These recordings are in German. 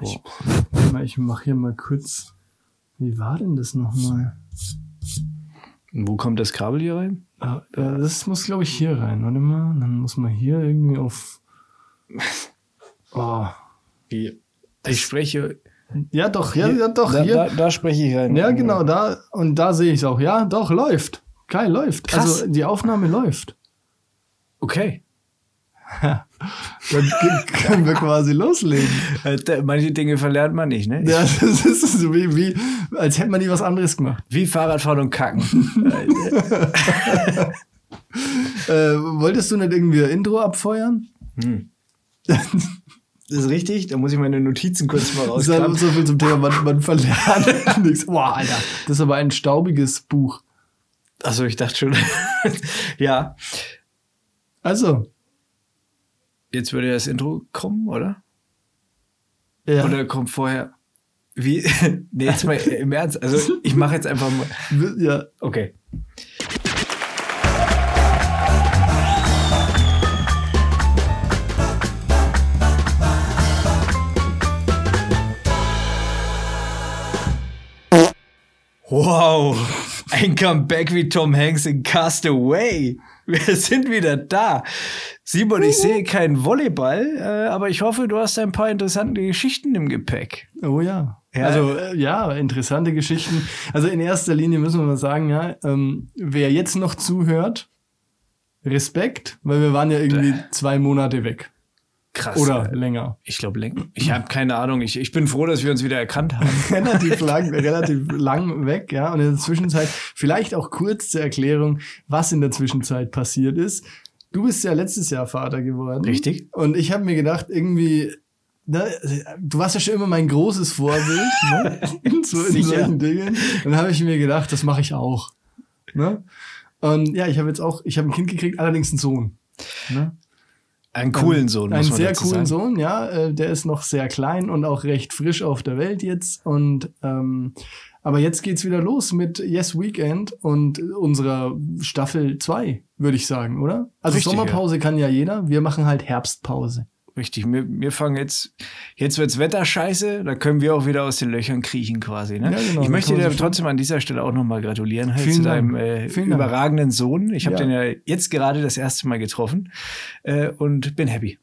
Ich, ich mache hier mal kurz. Wie war denn das nochmal? Wo kommt das Kabel hier rein? Ah, äh, Das muss, glaube ich, hier rein. Warte mal. Dann muss man hier irgendwie auf. Oh. Ich spreche. Ja, doch, ja, ja, doch, Da, hier. da, da spreche ich rein. Ja, genau, da. Und da sehe ich es auch. Ja, doch, läuft. Kai, läuft. Krass. Also die Aufnahme läuft. Okay. Dann können wir quasi loslegen. Äh, Manche Dinge verlernt man nicht, ne? Ja, das ist so wie, wie, als hätte man nie was anderes gemacht. Wie Fahrradfahren und Kacken. Äh, wolltest du nicht irgendwie ein Intro abfeuern? Das ist richtig. Da muss ich meine Notizen kurz mal rauskramen. so viel zum Thema, man, man verlernt nichts. Boah, Alter. Das ist aber ein staubiges Buch. Achso, ich dachte schon. ja. Also, Jetzt würde das Intro kommen, oder? ja. Oder kommt vorher. Wie? nee, jetzt mal im Ernst. Also, ich mache jetzt einfach mal. ja. Okay. Wow, ein Comeback wie Tom Hanks in Cast Away. Wir sind wieder da. Simon, ich sehe keinen Volleyball, äh, aber ich hoffe, du hast ein paar interessante Geschichten im Gepäck. Oh ja. Ja. Also äh, ja, interessante Geschichten. Also in erster Linie müssen wir mal sagen, ja, ähm, wer jetzt noch zuhört, Respekt, weil wir waren ja irgendwie zwei Monate weg. Krass. Oder länger. Ich glaube, länger. Ich habe keine Ahnung. Ich, ich bin froh, dass wir uns wieder erkannt haben. relativ lang, relativ lang weg, ja. Und in der Zwischenzeit, vielleicht auch kurz zur Erklärung, was in der Zwischenzeit passiert ist. Du bist ja letztes Jahr Vater geworden. Richtig. Und ich habe mir gedacht, irgendwie, ne, du warst ja schon immer mein großes Vorbild, ne? so in solchen Dingen. Dann habe ich mir gedacht, das mache ich auch. Ne? Und ja, ich habe jetzt auch, ich habe ein Kind gekriegt, allerdings einen Sohn. Ne? Einen coolen Sohn, Einen sehr coolen sagen. Sohn, ja. Äh, der ist noch sehr klein und auch recht frisch auf der Welt jetzt. Und ähm, aber jetzt geht's wieder los mit Yes Weekend und unserer Staffel 2, würde ich sagen, oder? Also Richtig, Sommerpause kann ja jeder. Wir machen halt Herbstpause. Richtig. Wir, wir fangen jetzt, jetzt wird's Wetter scheiße, da können wir auch wieder aus den Löchern kriechen quasi. Ne? Ja, genau, ich möchte dir trotzdem an dieser Stelle auch nochmal gratulieren halt zu deinem äh, Vielen Dank. überragenden Sohn. Ich habe Ja. den ja jetzt gerade das erste Mal getroffen äh, und bin happy.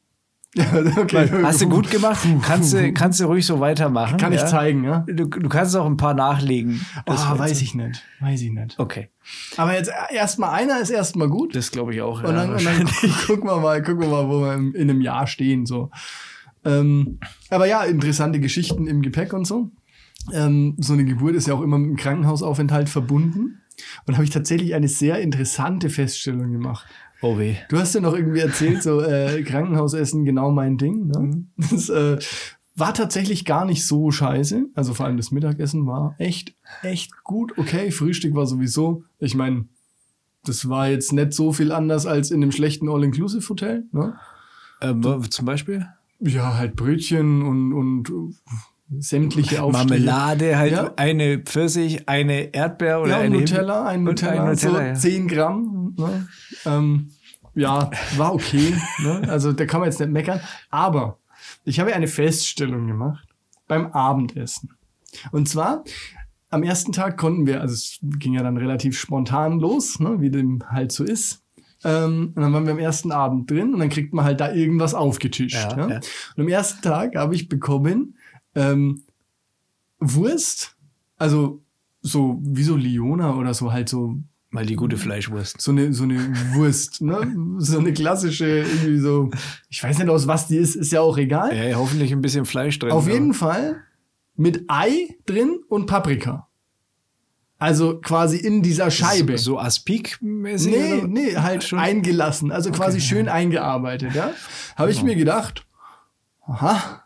Ja, okay. Hast du gut gemacht? Kannst du, kannst du ruhig so weitermachen. Kann ich ja? zeigen, ja? Du, du kannst auch ein paar nachlegen. Ah, wird's- weiß ich nicht. Weiß ich nicht. Okay, Aber jetzt erstmal einer ist erstmal gut. das glaube ich auch. Und ja, dann, und dann gucken wir mal, gucken wir mal, wo wir in einem Jahr stehen. So. Ähm, aber ja, interessante Geschichten im Gepäck und so. Ähm, so eine Geburt ist ja auch immer mit einem Krankenhausaufenthalt verbunden. Und habe ich tatsächlich eine sehr interessante Feststellung gemacht. Oh weh. Du hast ja noch irgendwie erzählt, so äh, Krankenhausessen genau mein Ding. Ne? Das äh, war tatsächlich gar nicht so scheiße. Also vor allem das Mittagessen war echt, echt gut. Okay, Frühstück war sowieso. Ich meine, das war jetzt nicht so viel anders als in einem schlechten All-Inclusive-Hotel. Ne? Ähm, zum Beispiel? Ja, halt Brötchen und, und sämtliche Aufstriche. Marmelade, halt Ja. eine Pfirsich, eine Erdbeer oder Ja, ein eine Nutella, ein Nutella, ein Nutella, so ja. 10 Gramm. Ne? Ähm, ja, war okay. ne? Also da kann man jetzt nicht meckern. Aber ich habe eine Feststellung gemacht beim Abendessen. Und zwar, am ersten Tag konnten wir, also es ging ja dann relativ spontan los, ne? wie dem halt so ist. Ähm, und dann waren wir am ersten Abend drin und dann kriegt man halt da irgendwas aufgetischt. Ja, Ja, ja. Und am ersten Tag habe ich bekommen ähm, Wurst, also so wie so Liona oder so halt so Mal die gute Fleischwurst. so eine so eine Wurst, ne? So eine klassische irgendwie so, ich weiß nicht aus was die ist, ist ja auch egal. Ja, hoffentlich ein bisschen Fleisch drin. Auf aber- jeden Fall mit Ei drin und Paprika. Also quasi in dieser Scheibe. So Aspik-mäßig? Nee, oder? nee, halt Schon? eingelassen, also quasi schön eingearbeitet, ja. Habe ich mir gedacht, aha,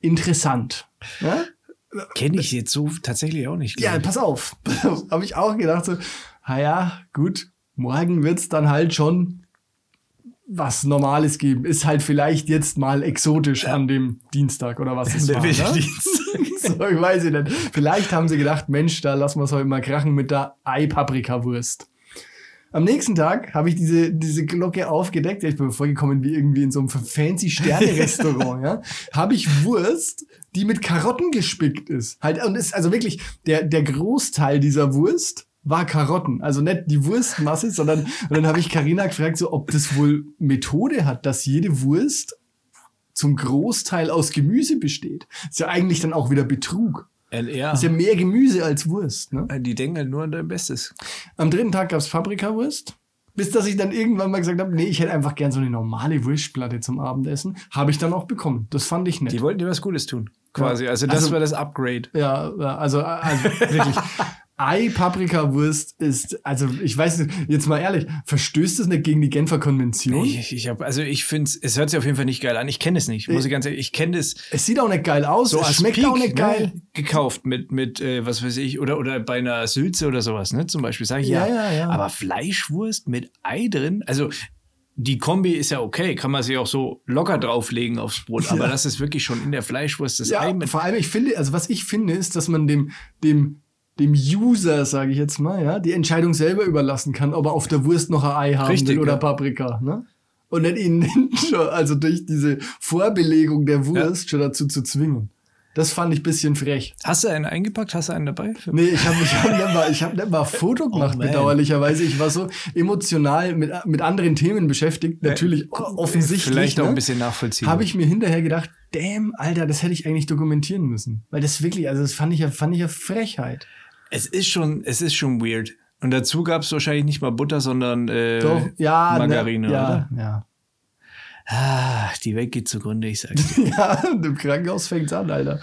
interessant. Ja? Kenne ich jetzt so tatsächlich auch nicht. Ja, ich. pass auf. Habe ich auch gedacht, so, naja, gut, morgen wird's dann halt schon was Normales geben. Ist halt vielleicht jetzt mal exotisch an dem Dienstag oder was es war. Ne? So, ich weiß ich nicht. Vielleicht haben sie gedacht, Mensch, da lassen wir es heute mal krachen mit der Ei-Paprika-Wurst. Am nächsten Tag habe ich diese, diese Glocke aufgedeckt. Ich bin mir vorgekommen wie irgendwie in so einem fancy Sterne-Restaurant, ja. Habe ich Wurst, die mit Karotten gespickt ist. Halt, und ist also wirklich der, der Großteil dieser Wurst war Karotten. Also nicht die Wurstmasse, sondern und dann habe ich Karina gefragt, so, ob das wohl Methode hat, dass jede Wurst zum Großteil aus Gemüse besteht. Ist ja eigentlich dann auch wieder Betrug. Äh, ja. Ist ja mehr Gemüse als Wurst. Ne? Die denken halt nur an dein Bestes. Am dritten Tag gab's Paprikawurst. Bis dass ich dann irgendwann mal gesagt habe, nee, ich hätte einfach gern so eine normale Wurstplatte zum Abendessen. Habe ich dann auch bekommen. Das fand ich nett. Die wollten dir was Gutes tun. Quasi. Ja. Also das Also- war das Upgrade. Ja, ja, also, also wirklich. Ei-Paprikawurst ist, also ich weiß nicht, jetzt mal ehrlich, verstößt es nicht gegen die Genfer Konvention? Ich, ich hab, also ich finde es hört sich auf jeden Fall nicht geil an. Ich kenne es nicht, muss ich ganz ehrlich, ich kenne das Es sieht auch nicht geil aus, so es schmeckt Peak, auch nicht geil. Ne, gekauft mit, mit äh, was weiß ich, oder, oder bei einer Sülze oder sowas, ne, zum Beispiel, sage ich ja, Ja, ja, ja. Aber Fleischwurst mit Ei drin, also die Kombi ist ja okay, kann man sich auch so locker drauflegen aufs Brot, aber Ja. das ist wirklich schon in der Fleischwurst das Ei Ja, mit vor allem, ich finde, also was ich finde, ist, dass man dem, dem, dem User, sage ich jetzt mal, ja, die Entscheidung selber überlassen kann, ob er auf der Wurst noch ein Ei haben Richtig, will oder ja. Paprika, ne? Und nicht ihn schon, also durch diese Vorbelegung der Wurst schon dazu zu zwingen. Das fand ich ein bisschen frech. Hast du einen eingepackt? Hast du einen dabei? Nee, ich habe ich hab nicht, mal- ich hab nicht mal ein Foto gemacht, Oh, bedauerlicherweise. Ich war so emotional mit, mit anderen Themen beschäftigt. Natürlich offensichtlich. Vielleicht auch ne? ein bisschen nachvollziehen. habe ich mir hinterher gedacht, damn, Alter, das hätte ich eigentlich dokumentieren müssen. Weil das wirklich, also das fand ich ja, fand ich ja Frechheit. Es ist schon, es ist schon weird. Und dazu gab es wahrscheinlich nicht mal Butter, sondern äh, Doch, ja, Margarine, ne, ja, oder? ja. Ah, die Welt geht zugrunde, ich sag's dir. Ja, im Krankenhaus fängt's an, Alter.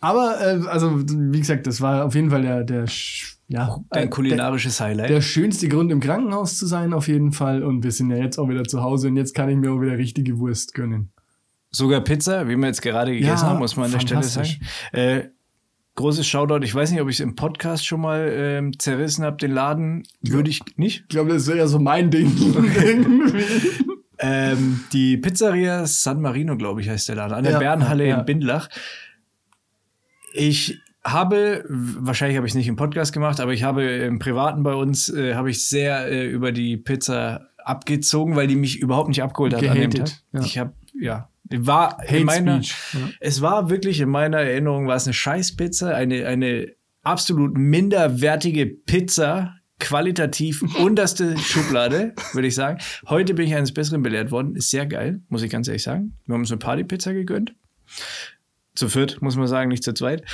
Aber, äh, also, wie gesagt, das war auf jeden Fall der, der, ja, Dein äh, kulinarisches der, Highlight. der schönste Grund im Krankenhaus zu sein, auf jeden Fall. Und wir sind ja jetzt auch wieder zu Hause und jetzt kann ich mir auch wieder richtige Wurst gönnen. Sogar Pizza, wie wir jetzt gerade gegessen Ja, haben, muss man an der Stelle sagen. Äh, großes Shoutout. Ich weiß nicht, ob ich es im Podcast schon mal ähm, zerrissen habe, den Laden. Würde ich nicht. Ich glaube, das wäre ja so mein Ding. Ähm, die Pizzeria San Marino, glaube ich, heißt der Laden, an der Ja, Bärenhalle ja. in Bindlach. Ich habe, wahrscheinlich habe ich es nicht im Podcast gemacht, aber ich habe im Privaten bei uns, äh, habe ich sehr äh, über die Pizza abgezogen, weil die mich überhaupt nicht abgeholt hat an dem Tag. Ja. Ich habe, ja, war Hate in meiner, Speech, es war wirklich in meiner Erinnerung, war es eine Scheißpizza, eine, eine absolut minderwertige Pizza, qualitativ unterste Schublade, würde ich sagen. Heute bin ich eines Besseren belehrt worden. Ist sehr geil, muss ich ganz ehrlich sagen. Wir haben uns eine Partypizza gegönnt. Zu viert, muss man sagen, nicht zu zweit.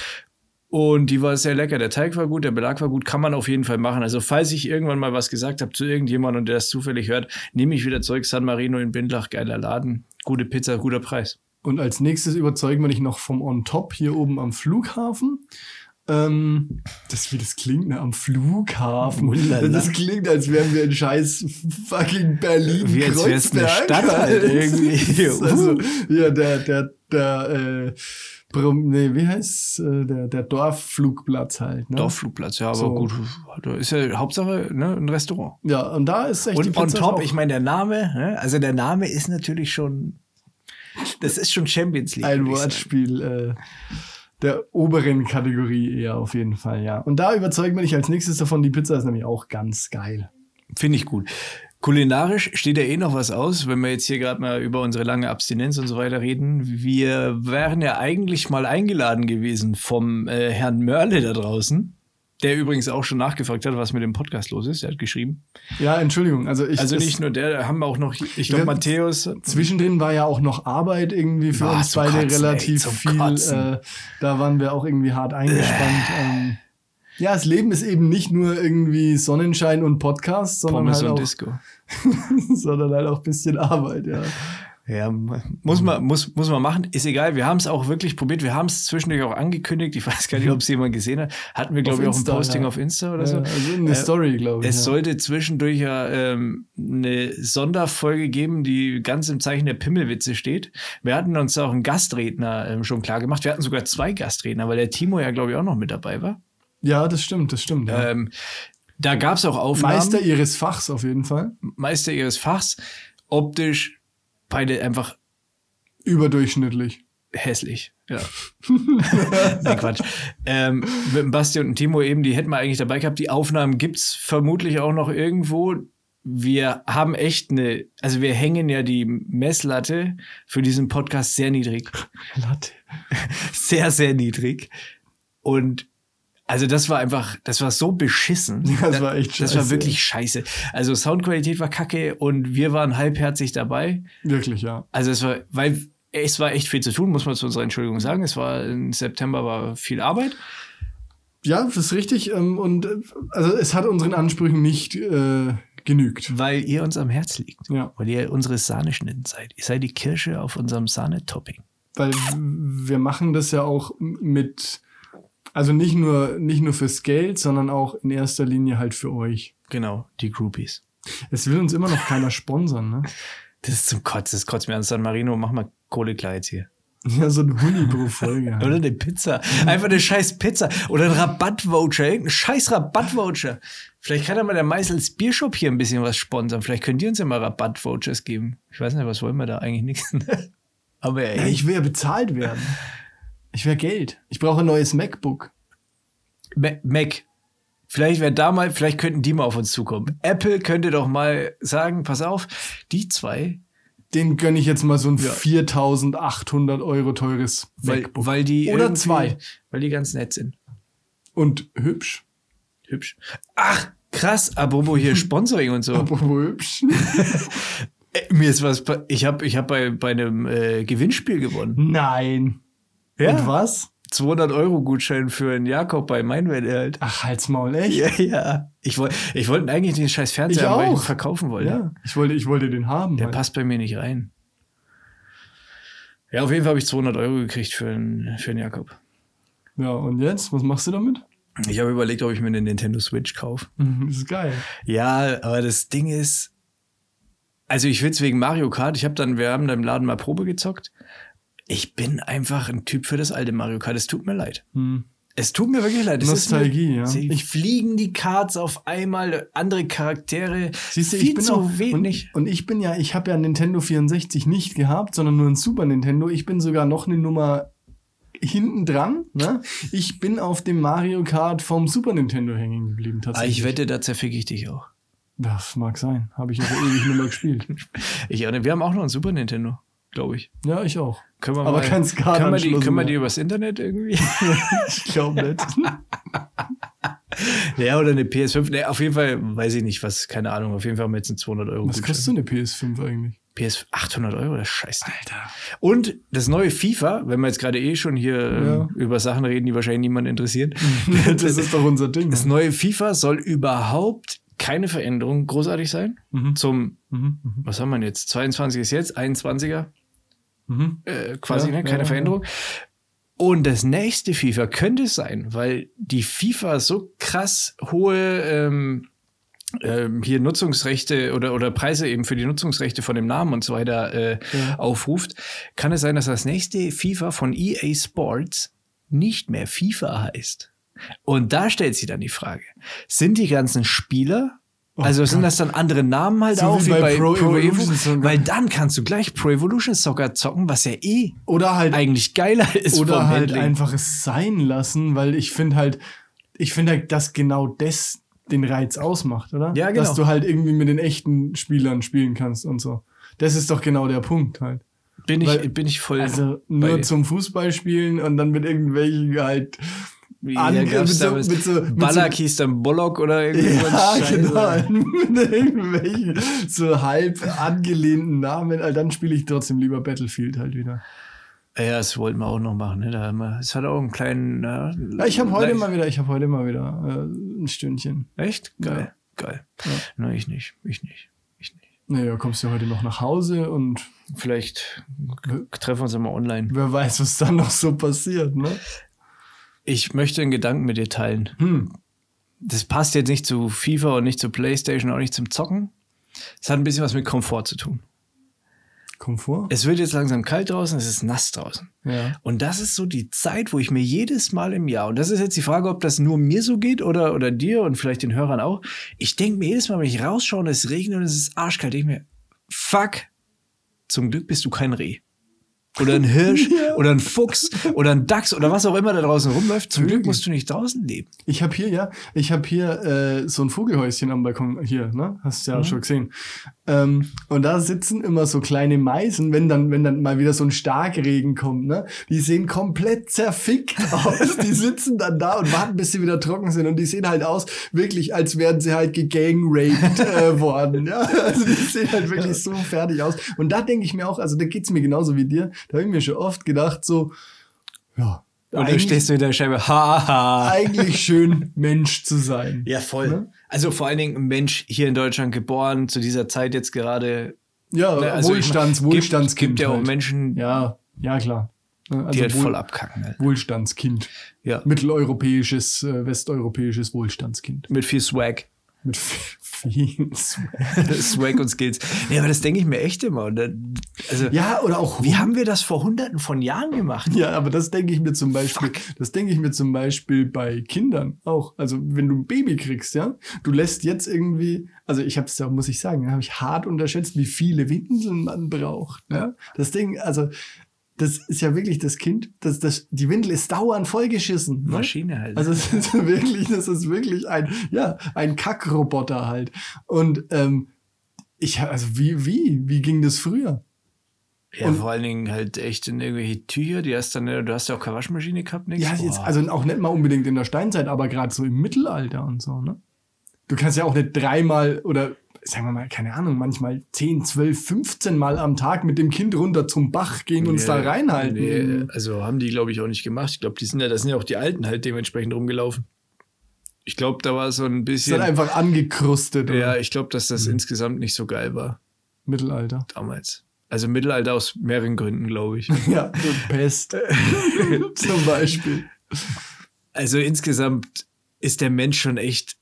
Und die war sehr lecker. Der Teig war gut, der Belag war gut, kann man auf jeden Fall machen. Also, falls ich irgendwann mal was gesagt habe zu irgendjemandem und der das zufällig hört, nehme ich wieder zurück. San Marino in Bindlach, geiler Laden. Gute Pizza, guter Preis. Und als nächstes überzeugen wir dich noch vom On Top hier oben am Flughafen. Ähm, das, wie das klingt, ne? Am Flughafen. Ulala. Das klingt, als wären wir in scheiß fucking Berlin. Wie als wär's eine Stadt halt irgendwie. also, ja, der, der, der, äh, nee, wie heißt äh, der, der Dorfflugplatz halt. Ne? Dorfflugplatz, ja, aber So. gut. Da ist ja Hauptsache ne, ein Restaurant. Ja, und da ist echt die Und on top, auch- ich meine, der Name, ne? also der Name ist natürlich schon, das ist schon Champions League. ein. Wortspiel äh, der oberen Kategorie eher auf jeden Fall, ja. Und da überzeugt man dich als nächstes davon, die Pizza ist nämlich auch ganz geil. Finde ich gut. Kulinarisch steht ja eh noch was aus, wenn wir jetzt hier gerade mal über unsere lange Abstinenz und so weiter reden. Wir wären ja eigentlich mal eingeladen gewesen vom äh, Herrn Mörle da draußen, der übrigens auch schon nachgefragt hat, was mit dem Podcast los ist. Er hat geschrieben. Ja, Entschuldigung, also ich Also nicht nur der, da haben wir auch noch, ich glaube, Matthäus. Zwischendrin war ja auch noch Arbeit irgendwie für Boah, uns beide Kotzen, relativ ey, viel. Äh, da waren wir auch irgendwie hart eingespannt. Ähm, ja, das Leben ist eben nicht nur irgendwie Sonnenschein und Podcast, sondern Pommes halt, und auch, Disco. sondern halt auch ein bisschen Arbeit, ja. Ja, muss man, muss, muss man machen. Ist egal. Wir haben es auch wirklich probiert. Wir haben es zwischendurch auch angekündigt. Ich weiß gar nicht, ob es jemand gesehen hat. Hatten wir, glaube ich, auch ein Posting ja. auf Insta oder ja so. also eine Äh, Story, glaube ich. Es ja. sollte zwischendurch ja ähm, eine Sonderfolge geben, die ganz im Zeichen der Pimmelwitze steht. Wir hatten uns auch einen Gastredner ähm, schon klar gemacht. Wir hatten sogar zwei Gastredner, weil der Timo ja, glaube ich, auch noch mit dabei war. Ja, das stimmt, das stimmt. Ja. Ähm, da gab es auch Aufnahmen. Meister ihres Fachs auf jeden Fall. Meister ihres Fachs. Optisch beide einfach Überdurchschnittlich. hässlich. Ja. Nein, Quatsch. Ähm, mit dem Basti und dem Timo eben, die hätten wir eigentlich dabei gehabt. Die Aufnahmen gibt's vermutlich auch noch irgendwo. Wir haben echt eine, also wir hängen ja die Messlatte für diesen Podcast sehr niedrig. Latte. Sehr, sehr niedrig. Und also das war einfach, das war so beschissen. Das war echt Das war scheiße. wirklich scheiße. Also Soundqualität war kacke und wir waren halbherzig dabei. Wirklich, ja. Also es war, weil es war echt viel zu tun, muss man zu unserer Entschuldigung sagen. Es war im September war viel Arbeit. Ja, das ist richtig. ähm, Und äh, also es hat unseren Ansprüchen nicht äh, genügt. Weil ihr uns am Herz liegt. Ja. Weil ihr unsere Sahneschnitten seid. Ihr seid die Kirsche auf unserem Sahnetopping. Weil wir machen das ja auch mit, also nicht nur, nicht nur fürs Geld, sondern auch in erster Linie halt für euch. Genau, die Groupies. Es will uns immer noch keiner sponsern, ne? Das ist zum Kotz, das kotzt mir an. San Marino, mach mal Kohle klar jetzt hier. Ja, so ein Huni pro Folge. Oder eine Pizza. Einfach eine scheiß Pizza. Oder ein Rabattvoucher. Irgendein scheiß Rabattvoucher. Vielleicht kann ja mal der Meißels Biershop hier ein bisschen was sponsern. Vielleicht könnt ihr uns ja mal Rabattvouchers geben. Ich weiß nicht, was wollen wir da eigentlich nichts. Aber Ja, ey, ich will ja bezahlt werden. Ich will Geld. Ich brauche ein neues MacBook. Ma- Mac. Vielleicht wäre da mal, vielleicht könnten die mal auf uns zukommen. Apple könnte doch mal sagen, pass auf, die zwei, Den gönne ich jetzt mal so ein Ja. 4800 Euro teures weil, MacBook. weil die Oder zwei. Weil die ganz nett sind. Und hübsch. Hübsch. Ach, krass, apropos hier Sponsoring und so. Apropos hübsch. Äh, Mir ist was, ich habe ich hab bei, bei einem äh, Gewinnspiel gewonnen. Nein. Ja. Und was? 200 Euro Gutschein für einen Jakob bei Meinwelt halt. Ach, halt's Maul, echt? Ja, ja. Ich wollte ich wollte eigentlich den scheiß Fernseher, Ich haben, weil ich ihn verkaufen wollte. Ja, ich wollte, ich wollte den haben. Der halt. passt bei mir nicht rein. Ja, auf jeden Fall habe ich 200 Euro gekriegt für einen, für einen Jakob. Ja, und jetzt? Was machst du damit? Ich habe überlegt, ob ich mir eine Nintendo Switch kaufe. Mhm, Das ist geil. Ja, aber das Ding ist, also ich will es wegen Mario Kart. Ich habe dann, wir haben da im Laden mal Probe gezockt. Ich bin einfach ein Typ für das alte Mario Kart. Es tut mir leid. Hm. Es tut mir wirklich leid. Es Nostalgie, mir, ja. Ich fliegen die Cards auf einmal, andere Charaktere. Siehst du, viel ich bin zu auch, wenig. Und, und ich bin ja, ich habe ja Nintendo 64 nicht gehabt, sondern nur ein Super Nintendo. Ich bin sogar noch eine Nummer hinten dran. Ne? Ich bin auf dem Mario Kart vom Super Nintendo hängen geblieben Ah, tatsächlich. ich wette, da zerfick ich dich auch. Das mag sein. Habe ich vor ewig nicht mehr gespielt. Ich, wir haben auch noch ein Super Nintendo, glaube ich. Ja, ich auch. Können wir Aber mal, kein können wir, die, können wir die übers Internet irgendwie? Ich glaube nicht. ja, oder eine PS5. Nee, auf jeden Fall weiß ich nicht, was, keine Ahnung. Auf jeden Fall haben wir jetzt einen 200 Euro Was kostet so eine PS5 eigentlich? PS 800 Euro, das scheiße. Alter. Und das neue FIFA, wenn wir jetzt gerade eh schon hier Ja. ähm, über Sachen reden, die wahrscheinlich niemanden interessieren. Das ist doch unser Ding. Das neue FIFA soll überhaupt keine Veränderung großartig sein. Mhm. Zum, Mhm, mhm, was haben wir jetzt? 22 ist jetzt, 21er mhm. äh, quasi, Ja, ne? keine ja, Veränderung. Und das nächste FIFA könnte es sein, weil die FIFA so krass hohe ähm, ähm, hier Nutzungsrechte oder, oder Preise eben für die Nutzungsrechte von dem Namen und so weiter äh, Ja. aufruft, kann es sein, dass das nächste FIFA von EA Sports nicht mehr FIFA heißt. Und da stellt sich dann die Frage, sind die ganzen Spieler, Oh also sind Gott. das dann andere Namen halt So auch, wie wie bei Pro Pro, Evolution Evo, Soccer. weil dann kannst du gleich Pro Evolution Soccer zocken, was ja eh Oder halt eigentlich geiler ist oder halt Handling. einfach es sein lassen, weil ich finde halt, ich finde halt, dass genau das den Reiz ausmacht, oder? Ja, genau. Dass du halt irgendwie mit den echten Spielern spielen kannst und so. Das ist doch genau der Punkt halt. bin ich, weil- bin ich voll. Also nur zum Fußball spielen und dann mit irgendwelchen halt Ja, an- mit so- mit so- mit Ballack so- hieß dann Bollock oder ein ja, genau. Mit irgendwelchen so halb angelehnten Namen. Also dann spiele ich trotzdem lieber Battlefield halt wieder. Ja, das wollten wir auch noch machen. Ne? Da haben wir, es hat auch einen kleinen. Ja, Ja, ich habe heute mal wieder, ich habe heute mal wieder äh, ein Stündchen. Echt? Geil. Geil. Ja. Nein, ich nicht. Ich nicht. Ich nicht. Naja, kommst du heute noch nach Hause und Vielleicht treffen wir uns immer online. wer weiß, was dann noch so passiert, ne? Ich möchte einen Gedanken mit dir teilen. Hm. Das passt jetzt nicht zu FIFA und nicht zu PlayStation, auch nicht zum Zocken. Es hat ein bisschen was mit Komfort zu tun. Komfort? Es wird jetzt langsam kalt draußen, es ist nass draußen. Ja. Und das ist so die Zeit, wo ich mir jedes Mal im Jahr, und das ist jetzt die Frage, ob das nur mir so geht oder, oder dir und vielleicht den Hörern auch, ich denke mir jedes Mal, wenn ich rausschaue und es regnet und es ist arschkalt, denke ich mir, fuck, zum Glück bist du kein Reh. Oder ein Hirsch oder ein Fuchs oder ein Dachs oder was auch immer da draußen rumläuft. Zum Glück musst du nicht draußen leben. Ich habe hier ja, ich habe hier äh, so ein Vogelhäuschen am Balkon hier, ne? Hast du ja Mhm. schon gesehen. Ähm, und da sitzen immer so kleine Meisen, wenn dann, wenn dann mal wieder so ein Starkregen kommt, ne? Die sehen komplett zerfickt aus. die sitzen dann da und warten, bis sie wieder trocken sind. Und die sehen halt aus, wirklich, als wären sie halt gegangraped äh, worden. Ja? Also die sehen halt wirklich so fertig aus. Und da denke ich mir auch, also da geht's mir genauso wie dir. Da habe ich mir schon oft gedacht, so, ja. Und dann stehst du in der Scheibe. Haha. eigentlich schön, Mensch zu sein. Ja, voll. Ne? Also vor allen Dingen ein Mensch hier in Deutschland geboren, zu dieser Zeit jetzt gerade. Ja, ne, also Wohlstands, ich mein, Wohlstandskind. Gibt, gibt ja auch halt. Menschen, Ja, ja, klar. Ne, die halt Wohl- voll abkacken. Halt. Wohlstandskind. Ja. Mitteleuropäisches, äh, westeuropäisches Wohlstandskind. Mit viel Swag. Mit vielen Swag. Und Skills. Ja, aber das denke ich mir echt immer. Dann, also, Ja, oder auch wie haben wir das vor hunderten von Jahren gemacht? Ja, aber das denke ich mir zum Beispiel, das denke ich mir zum Beispiel bei Kindern auch. Also wenn du ein Baby kriegst, ja, du lässt jetzt irgendwie, also ich habe es ja, muss ich sagen, habe ich hart unterschätzt, wie viele Windeln man braucht. Ja? Das Ding, also das ist ja wirklich das Kind, das, das, die Windel ist dauernd vollgeschissen. Ne? Maschine halt. Also es ist wirklich, das ist wirklich ein, ja, ein Kackroboter halt. Und ähm, ich, also wie, wie, wie ging das früher? ja, und- vor allen Dingen halt echt in irgendwelche Tücher, die hast dann, du hast ja auch keine Waschmaschine gehabt, nix. Ja, jetzt, also auch nicht mal unbedingt in der Steinzeit, aber gerade so im Mittelalter und so, ne? Du kannst ja auch nicht dreimal oder sagen wir mal, keine Ahnung, manchmal 10, 12, 15 Mal am Tag mit dem Kind runter zum Bach gehen und es da reinhalten. Nee, also haben die, glaube ich, auch nicht gemacht. Ich glaube, die sind ja, das sind ja auch die Alten halt dementsprechend rumgelaufen. Ich glaube, da war so ein Ist bisschen. dann einfach angekrustet. ja, oder? ich glaube, dass Mhm. das insgesamt nicht so geil war Mittelalter. damals. Also Mittelalter aus mehreren Gründen, glaube ich. Ja, Pest. Zum Beispiel. Also insgesamt ist der Mensch schon echt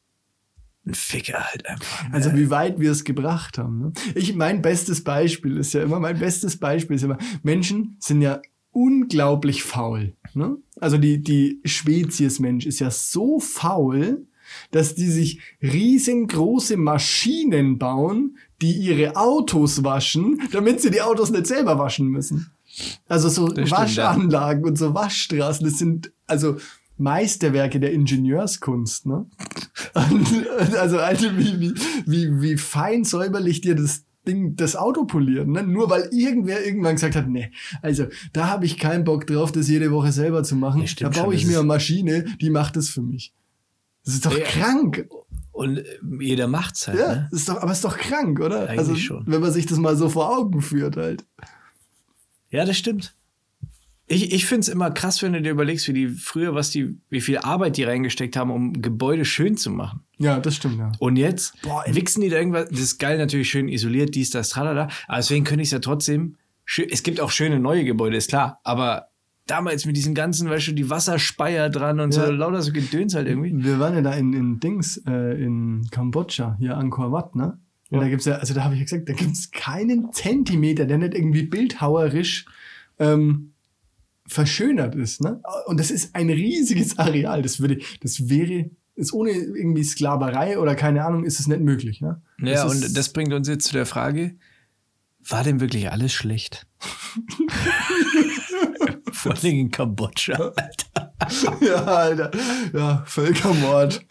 ein Ficker halt einfach. ne? Also wie weit wir es gebracht haben. Ne? Ich, mein bestes Beispiel ist ja immer, mein bestes Beispiel ist immer, Menschen sind ja unglaublich faul. Ne? Also die, die Spezies Mensch ist ja so faul, dass die sich riesengroße Maschinen bauen, die ihre Autos waschen, damit sie die Autos nicht selber waschen müssen. Also so Das stimmt, ja. Waschanlagen und so Waschstraßen, das sind also Meisterwerke der Ingenieurskunst, ne? Also, also wie, wie, wie, wie fein säuberlich dir das Ding, das Auto polieren, ne? Nur weil irgendwer irgendwann gesagt hat, nee, also da habe ich keinen Bock drauf, das jede Woche selber zu machen. Nee, da baue schon, ich mir eine Maschine, die macht das für mich. Das ist doch Ja. krank. Und äh, jeder macht's halt, Ja, ne? ist doch, aber ist doch krank, oder? Eigentlich also, schon. wenn man sich das mal so vor Augen führt halt. Ja, das stimmt. Ich, ich finde es immer krass, wenn du dir überlegst, wie die früher, was die, wie viel Arbeit die reingesteckt haben, um Gebäude schön zu machen. Ja, das stimmt, ja. Und jetzt Boah, wichsen die da irgendwas, das ist geil, natürlich schön isoliert, dies, das, tralala. Aber deswegen könnte ich es ja trotzdem, es gibt auch schöne neue Gebäude, ist klar, aber damals mit diesen ganzen, weißt du, die Wasserspeier dran und Ja. so, lauter so Gedöns halt irgendwie. Wir waren ja da in, in Dings, äh, in Kambodscha, hier Angkor Wat, ne? Und Ja. da gibt's ja, also da habe ich ja gesagt, da gibt's keinen Zentimeter, der nicht irgendwie bildhauerisch ähm, verschönert ist, ne? Und das ist ein riesiges Areal. Das würde, das wäre, ist ohne irgendwie Sklaverei oder keine Ahnung, ist es nicht möglich, ne? Ja, Das und das bringt uns jetzt zu der Frage, war denn wirklich alles schlecht? Vor allem in Kambodscha, Alter. ja, Alter. Ja, Völkermord.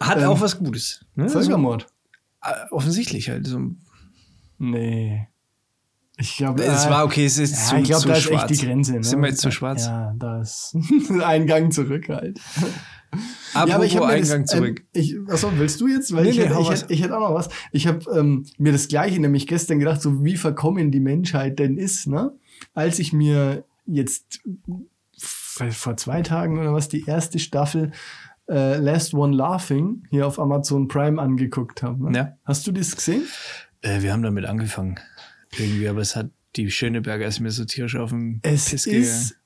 Hat Ähm, auch was Gutes. Ne? Völkermord. Äh, offensichtlich halt. So. Nee. Ich glaube, Es war okay, es ist Ja, zu, ich glaube, zu da ist schwarz. echt die Grenze. Ne? Sind wir jetzt zu schwarz? Ja, da ist ein Gang zurück halt. Apropos hab mir Eingang das, zurück. Ähm, ich, achso, willst du jetzt? Weil Nee, ich, nee, hätte, ich, hätte, ich hätte auch noch was. Ich habe ähm, mir das Gleiche nämlich gestern gedacht, so wie verkommen die Menschheit denn ist, ne? Als ich mir jetzt vor zwei Tagen oder was die erste Staffel äh, Last One Laughing hier auf Amazon Prime angeguckt habe. Ne? Ja. Hast du das gesehen? Äh, wir haben damit angefangen. Irgendwie, aber es hat die Schöneberger ist mir so tierisch auf den Es Piss gegangen. ist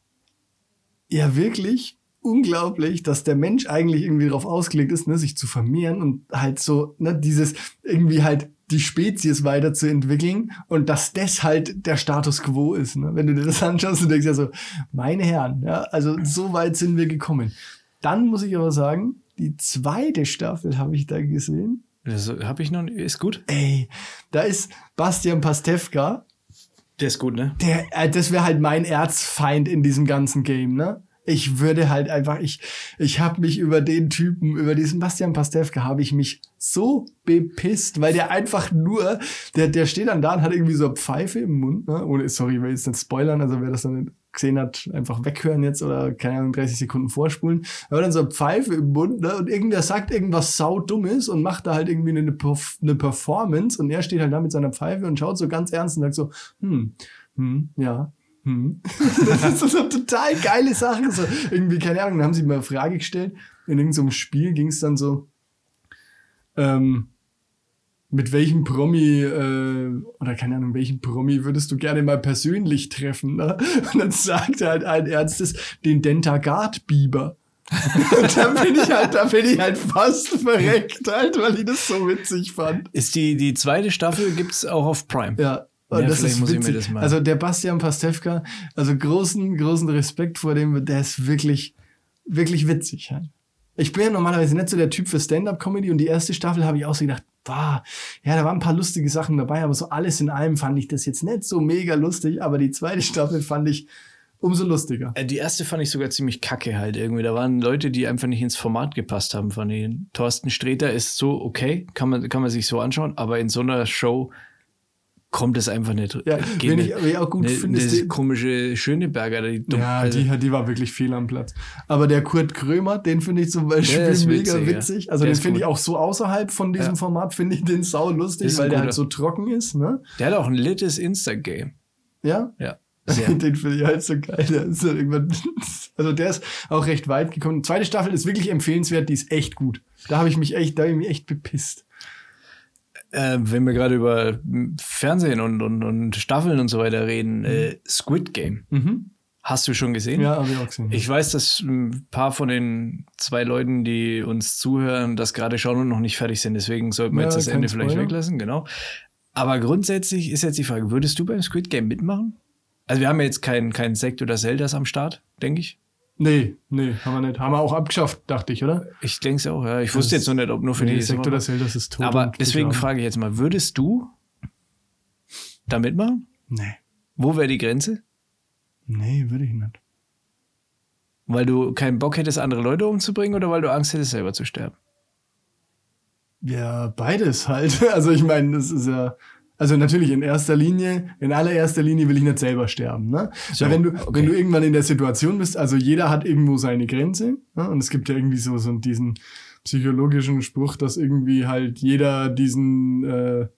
ja wirklich unglaublich, dass der Mensch eigentlich irgendwie darauf ausgelegt ist, ne, sich zu vermehren und halt so, ne, dieses irgendwie halt die Spezies weiterzuentwickeln und dass das halt der Status quo ist. Ne? Wenn du dir das anschaust, du denkst ja so, meine Herren, ja, also so weit sind wir gekommen. Dann muss ich aber sagen, die zweite Staffel habe ich da gesehen. Das habe ich noch nicht. Ist gut. Ey, da ist Bastian Pastewka, Der ist gut, ne? Der, äh, das wäre halt mein Erzfeind in diesem ganzen Game, ne? Ich würde halt einfach, ich, ich habe mich über den Typen, über diesen Bastian Pastewka, habe ich mich so bepisst, weil der einfach nur, der, der steht dann da und hat irgendwie so eine Pfeife im Mund, ne? Ohne, sorry, ich will jetzt nicht spoilern, also wer das dann nicht gesehen hat, einfach weghören jetzt oder keine Ahnung, 30 Sekunden vorspulen. Aber dann so eine Pfeife im Mund, ne? Und irgendwer sagt irgendwas saudummes und macht da halt irgendwie eine, eine Performance und er steht halt da mit seiner Pfeife und schaut so ganz ernst und sagt so, hm, hm, ja, hm. Das ist so total geile Sachen. So, irgendwie, keine Ahnung, dann haben sie mir eine Frage gestellt. In irgendeinem Spiel ging es dann so, ähm, mit welchem Promi, äh, oder keine Ahnung, welchen Promi würdest du gerne mal persönlich treffen? Ne? Und dann sagt er halt ein Ernstes, den Dentagard-Biber. da bin ich halt, da bin ich halt fast verreckt, halt, weil ich das so witzig fand. Ist die, die zweite Staffel gibt's auch auf Prime? Ja, und Ja, das ist muss ich mir witzig. das mal- Also der Bastian Pastewka, also großen, großen Respekt vor dem, der ist wirklich, wirklich witzig halt. Ich bin ja normalerweise nicht so der Typ für Stand-Up-Comedy und die erste Staffel habe ich auch so gedacht, boah, ja, da waren ein paar lustige Sachen dabei, aber so alles in allem fand ich das jetzt nicht so mega lustig, aber die zweite Staffel fand ich umso lustiger. Äh, Die erste fand ich sogar ziemlich kacke halt irgendwie. Da waren Leute, die einfach nicht ins Format gepasst haben von denen. Thorsten Sträter ist so okay, kann man, kann man sich so anschauen, aber in so einer Show kommt es einfach nicht. Ja, Geht wen ich, nicht. ich auch gut Ne, finde, ist das die, komische Schöneberger, die dumm, ja, also, die, die war wirklich fehl am Platz. Aber der Kurt Krömer, den finde ich zum Beispiel mega witzig, witzig. Also Der den finde ich auch so außerhalb von diesem Ja. Format, finde ich den sau lustig, weil der halt so trocken ist, ne? der hat auch ein littes Insta-Game. Ja? Ja. Sehr. Den finde ich halt so geil. Der ist halt also der ist auch recht weit gekommen. Die zweite Staffel ist wirklich empfehlenswert, die ist echt gut. Da habe ich mich echt, da habe ich mich echt bepisst. Äh, wenn wir gerade über m, Fernsehen und, und, und Staffeln und so weiter reden, äh, Squid Game. Hast du schon gesehen? Mhm. Ja, habe ich auch gesehen. Ich weiß, dass ein paar von den zwei Leuten, die uns zuhören, das gerade schauen und noch nicht fertig sind. Deswegen sollten wir Ja, jetzt das Ende vielleicht Spoiler. weglassen, genau. Aber grundsätzlich ist jetzt die Frage, würdest du beim Squid Game mitmachen? Also wir haben ja jetzt keinen kein Sekt oder Zeldas am Start, denke ich. Nee, nee, haben wir nicht. Haben wir auch abgeschafft, dachte ich, oder? Ich denke es auch, ja. Ich wusste jetzt noch nicht, ob nur für nee, die Sekt oder Zelda, das ist tot. Aber deswegen frage ich jetzt mal, würdest du da mitmachen? Nee, Wo wäre die Grenze? nee, würde ich nicht. Weil du keinen Bock hättest, andere Leute umzubringen oder weil du Angst hättest, selber zu sterben? Ja, beides halt. Also ich meine, das ist ja. Also natürlich in erster Linie, in allererster Linie will ich nicht selber sterben. Ne? So, Weil wenn du, okay. wenn du irgendwann in der Situation bist, also jeder hat irgendwo seine Grenze. Ne? Und es gibt ja irgendwie so, so diesen psychologischen Spruch, dass irgendwie halt jeder diesen, äh,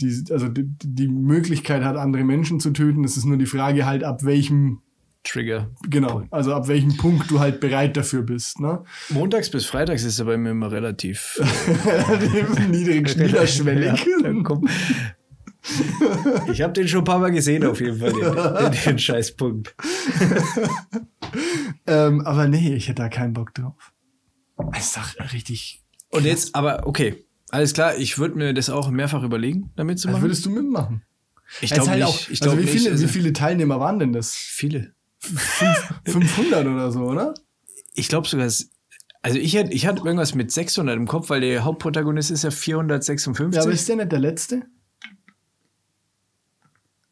die, also die, die Möglichkeit hat, andere Menschen zu töten. Es ist nur die Frage halt, ab welchem, Trigger. genau, also ab welchem Punkt du halt bereit dafür bist. Ne? Montags bis Freitags ist er bei mir immer relativ Niedrig, niederschwellig. Ja, komm. Ich habe den schon ein paar Mal gesehen, auf jeden Fall, den, den, den Scheißpunkt. Ähm, aber nee, ich hätte da keinen Bock drauf. Es ist doch richtig. Und jetzt, aber okay, alles klar, ich würde mir das auch mehrfach überlegen, damit zu Also machen. würdest du mitmachen? Ich glaube halt nicht. auch- ich also glaub wie viele, nicht, also wie viele Teilnehmer waren denn das? viele. 500 oder so, oder? Ich glaube sogar, also ich hatte, ich hatte irgendwas mit 600 im Kopf, weil der Hauptprotagonist ist ja 456. Ja, aber ist der nicht der letzte?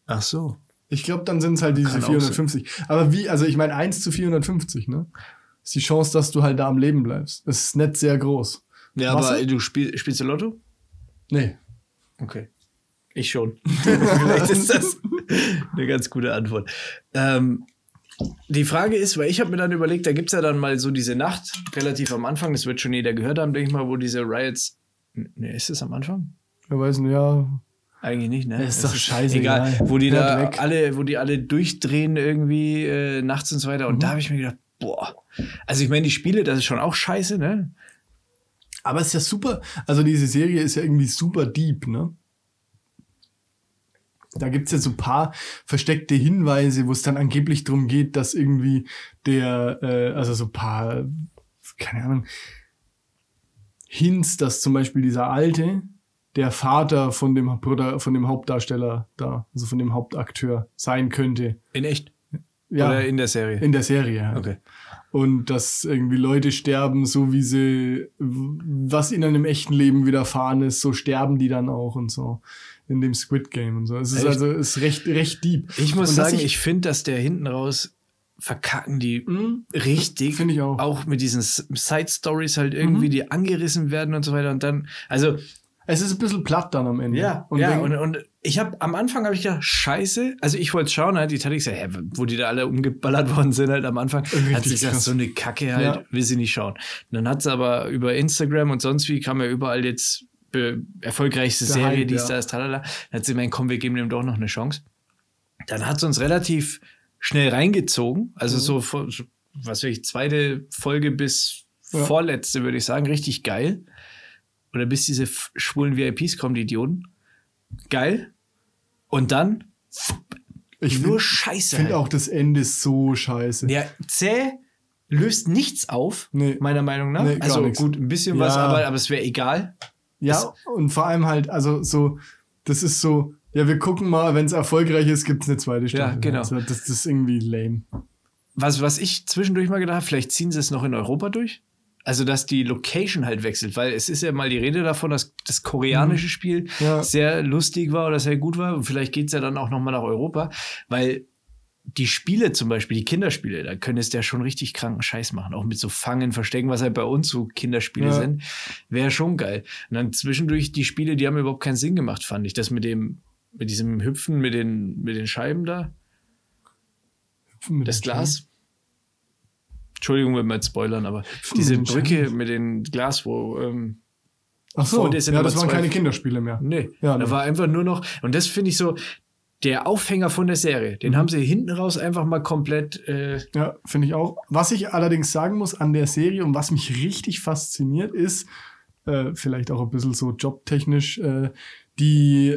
Ach so. Ich glaube, dann sind es halt diese Kann auch 450. Aber wie, also ich meine 1 zu 450, ne? Ist die Chance, dass du halt da am Leben bleibst. Das ist nicht sehr groß. Ja, Was? aber du spiel, spielst du Lotto? Nee. Okay. Ich schon. Vielleicht ist das eine ganz gute Antwort. Ähm, die Frage ist, weil ich habe mir dann überlegt, da gibt es ja dann mal so diese Nacht, relativ am Anfang, das wird schon jeder gehört haben, denke ich mal, wo diese Riots. Ne, ist es am Anfang? Wer weiß nicht, ja. Eigentlich nicht, ne? Ist Es doch scheißegal. Egal, wo die Hört da weg. alle, wo die alle durchdrehen irgendwie äh, nachts und so weiter. Mhm. Und da habe ich mir gedacht, boah. Also ich meine, die Spiele, das ist schon auch scheiße, ne? Aber es ist ja super. Also diese Serie ist ja irgendwie super deep, ne? Da gibt's ja so ein paar versteckte Hinweise, wo es dann angeblich drum geht, dass irgendwie der, äh, also so ein paar, keine Ahnung, Hints, dass zum Beispiel dieser Alte der Vater von dem, von dem Hauptdarsteller da, also von dem Hauptakteur sein könnte. In echt. Ja, Oder in der Serie. in der Serie. Halt. okay. Und dass irgendwie Leute sterben, so wie sie, was ihnen im echten Leben widerfahren ist, so sterben die dann auch und so. In dem Squid Game und so. Es ist also ist recht, recht deep. Ich muss Und sagen, ich- ich, finde, dass der hinten raus verkacken die Mhm. richtig. Finde ich auch. Mhm. Auch mit diesen Side Stories halt irgendwie, die angerissen werden und so weiter. Und dann, also Es ist ein bisschen platt dann am Ende. Ja, und ja, und, und ich habe am Anfang habe ich gedacht, scheiße, also ich wollte schauen, halt, die hatte ich gesagt, hä, wo die da alle umgeballert worden sind halt am Anfang, Richtig hat sie gesagt, so eine Kacke halt, Ja. will sie nicht schauen. Und dann hat sie aber über Instagram und sonst wie kam ja überall jetzt erfolgreichste Der Serie, dies, ja. das, tralala. Dann hat sie gemeint, komm, wir geben dem doch noch eine Chance. Dann hat sie uns relativ schnell reingezogen, also Mhm. so, was weiß ich, zweite Folge bis Ja. vorletzte, würde ich sagen, richtig geil. Oder bis diese schwulen VIPs kommen, die Idioten. Geil. Und dann ich nur finde Scheiße. find halt. auch das Ende so scheiße. Der zäh löst nichts auf, Nee. meiner Meinung nach. Nee, also gut, ein bisschen was, Ja. aber, aber es wäre egal. Ja, und vor allem halt, also so, das ist so, ja, wir gucken mal, wenn es erfolgreich ist, gibt es eine zweite Staffel. genau. Also das, das ist irgendwie lame. Was, was ich zwischendurch mal gedacht habe, vielleicht ziehen sie es noch in Europa durch. Also, dass die Location halt wechselt, weil es ist ja mal die Rede davon, dass das koreanische Spiel Mhm. Ja. sehr lustig war oder sehr gut war. Und vielleicht geht es ja dann auch noch mal nach Europa, weil die Spiele zum Beispiel, die Kinderspiele, da könntest du ja schon richtig kranken Scheiß machen. Auch mit so Fangen, Verstecken, was halt bei uns so Kinderspiele Ja. sind. Wäre schon geil. Und dann zwischendurch die Spiele, die haben überhaupt keinen Sinn gemacht, fand ich. Das mit dem, mit diesem Hüpfen, mit den, mit den Scheiben da. Mit Das Glas. Entschuldigung, wenn wir jetzt spoilern, aber diese den Brücke Scheiben. mit dem Glas, wo, ähm, Ach so, ja, das waren keine Kinderspiele mehr. nee, Ja, da nee. war einfach nur noch, und das finde ich so, der Aufhänger von der Serie, den Mhm. haben sie hinten raus einfach mal komplett, äh, Ja, finde ich auch. Was ich allerdings sagen muss an der Serie und was mich richtig fasziniert, ist, äh, vielleicht auch ein bisschen so jobtechnisch, äh, die,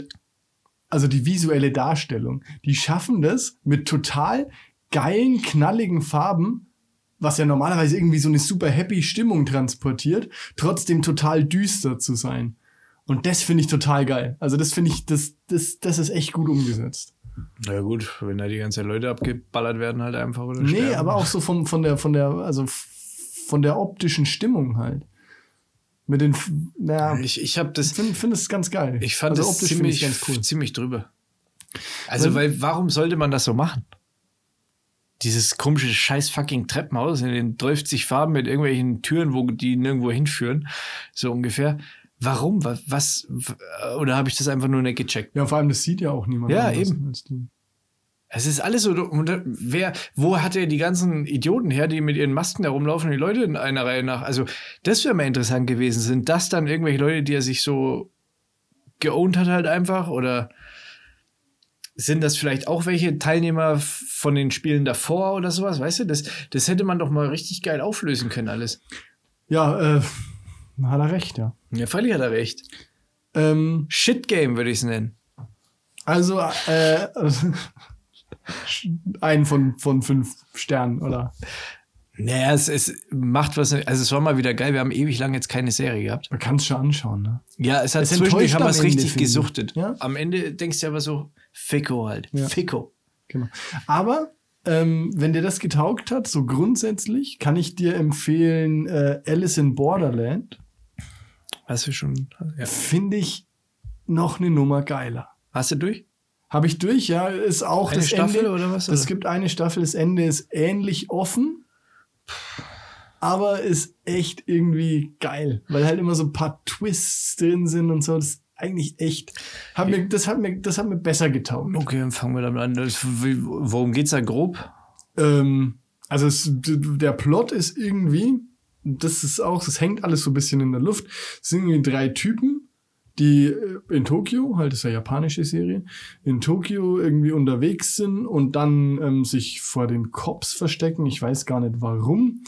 also die visuelle Darstellung. Die schaffen das mit total geilen, knalligen Farben, was ja normalerweise irgendwie so eine super happy Stimmung transportiert, trotzdem total düster zu sein. Und das finde ich total geil. Also das finde ich, das, das, das ist echt gut umgesetzt. na gut, wenn da die ganzen Leute abgeballert werden, halt einfach oder Nee, sterben. aber auch so vom, von der, von der, also von der optischen Stimmung halt. Mit den, f- ja, ich Ich, habe das, finde find es ganz geil. ich fand also das ziemlich, ganz cool. ziemlich drüber. Also, Weil- weil, warum sollte man das so machen? Dieses komische scheiß fucking Treppenhaus in den 30 Farben mit irgendwelchen Türen, wo die nirgendwo hinführen, so ungefähr. Warum? Was? was oder habe ich das einfach nur nicht gecheckt? Ja, vor allem, das sieht ja auch niemand. Ja, eben. Es ist alles so. Und wer, wo hat er die ganzen Idioten her, die mit ihren Masken da rumlaufen und die Leute in einer Reihe nach? Also, das wäre mal interessant gewesen. Sind das dann irgendwelche Leute, die er sich so geowned hat, halt einfach? Oder sind das vielleicht auch welche Teilnehmer von den Spielen davor oder sowas? Weißt du, das, das hätte man doch mal richtig geil auflösen können, alles. Ja, äh, hat er recht, ja. Ja, Falli hat er recht. Ähm, Shit Game würde ich es nennen. also, äh, ein von, von fünf Sternen, oder? Naja, es, es macht was. Also, es war mal wieder geil. Wir haben ewig lang jetzt keine Serie gehabt. Man kann es schon anschauen, ne? Ja, es hat Es zwischendurch haben wir es Ende, richtig ich. gesuchtet. Ja. Am Ende denkst du aber so, Fico halt. Ja. Fico. Genau. Aber ähm, wenn dir das getaugt hat, so grundsätzlich, kann ich dir empfehlen äh, Alice in Borderland. Hast du schon? Ja. Finde ich noch eine Nummer geiler. Hast du durch? Habe ich durch, ja, ist auch Eine das Staffel Ende. oder was, Es gibt eine Staffel, das Ende ist ähnlich offen, aber ist echt irgendwie geil, weil halt immer so ein paar Twists drin sind und so. Das ist eigentlich echt. Hat mir, das, hat mir, das hat mir besser getaugt. Okay, dann fangen wir damit an. Das, worum geht's da grob? Ähm, also es, der Plot ist irgendwie, das ist auch, das hängt alles so ein bisschen in der Luft. Es sind irgendwie drei Typen, die äh, in Tokio, halt das ist ja japanische Serie, in Tokio irgendwie unterwegs sind und dann ähm, sich vor den Cops verstecken. Ich weiß gar nicht warum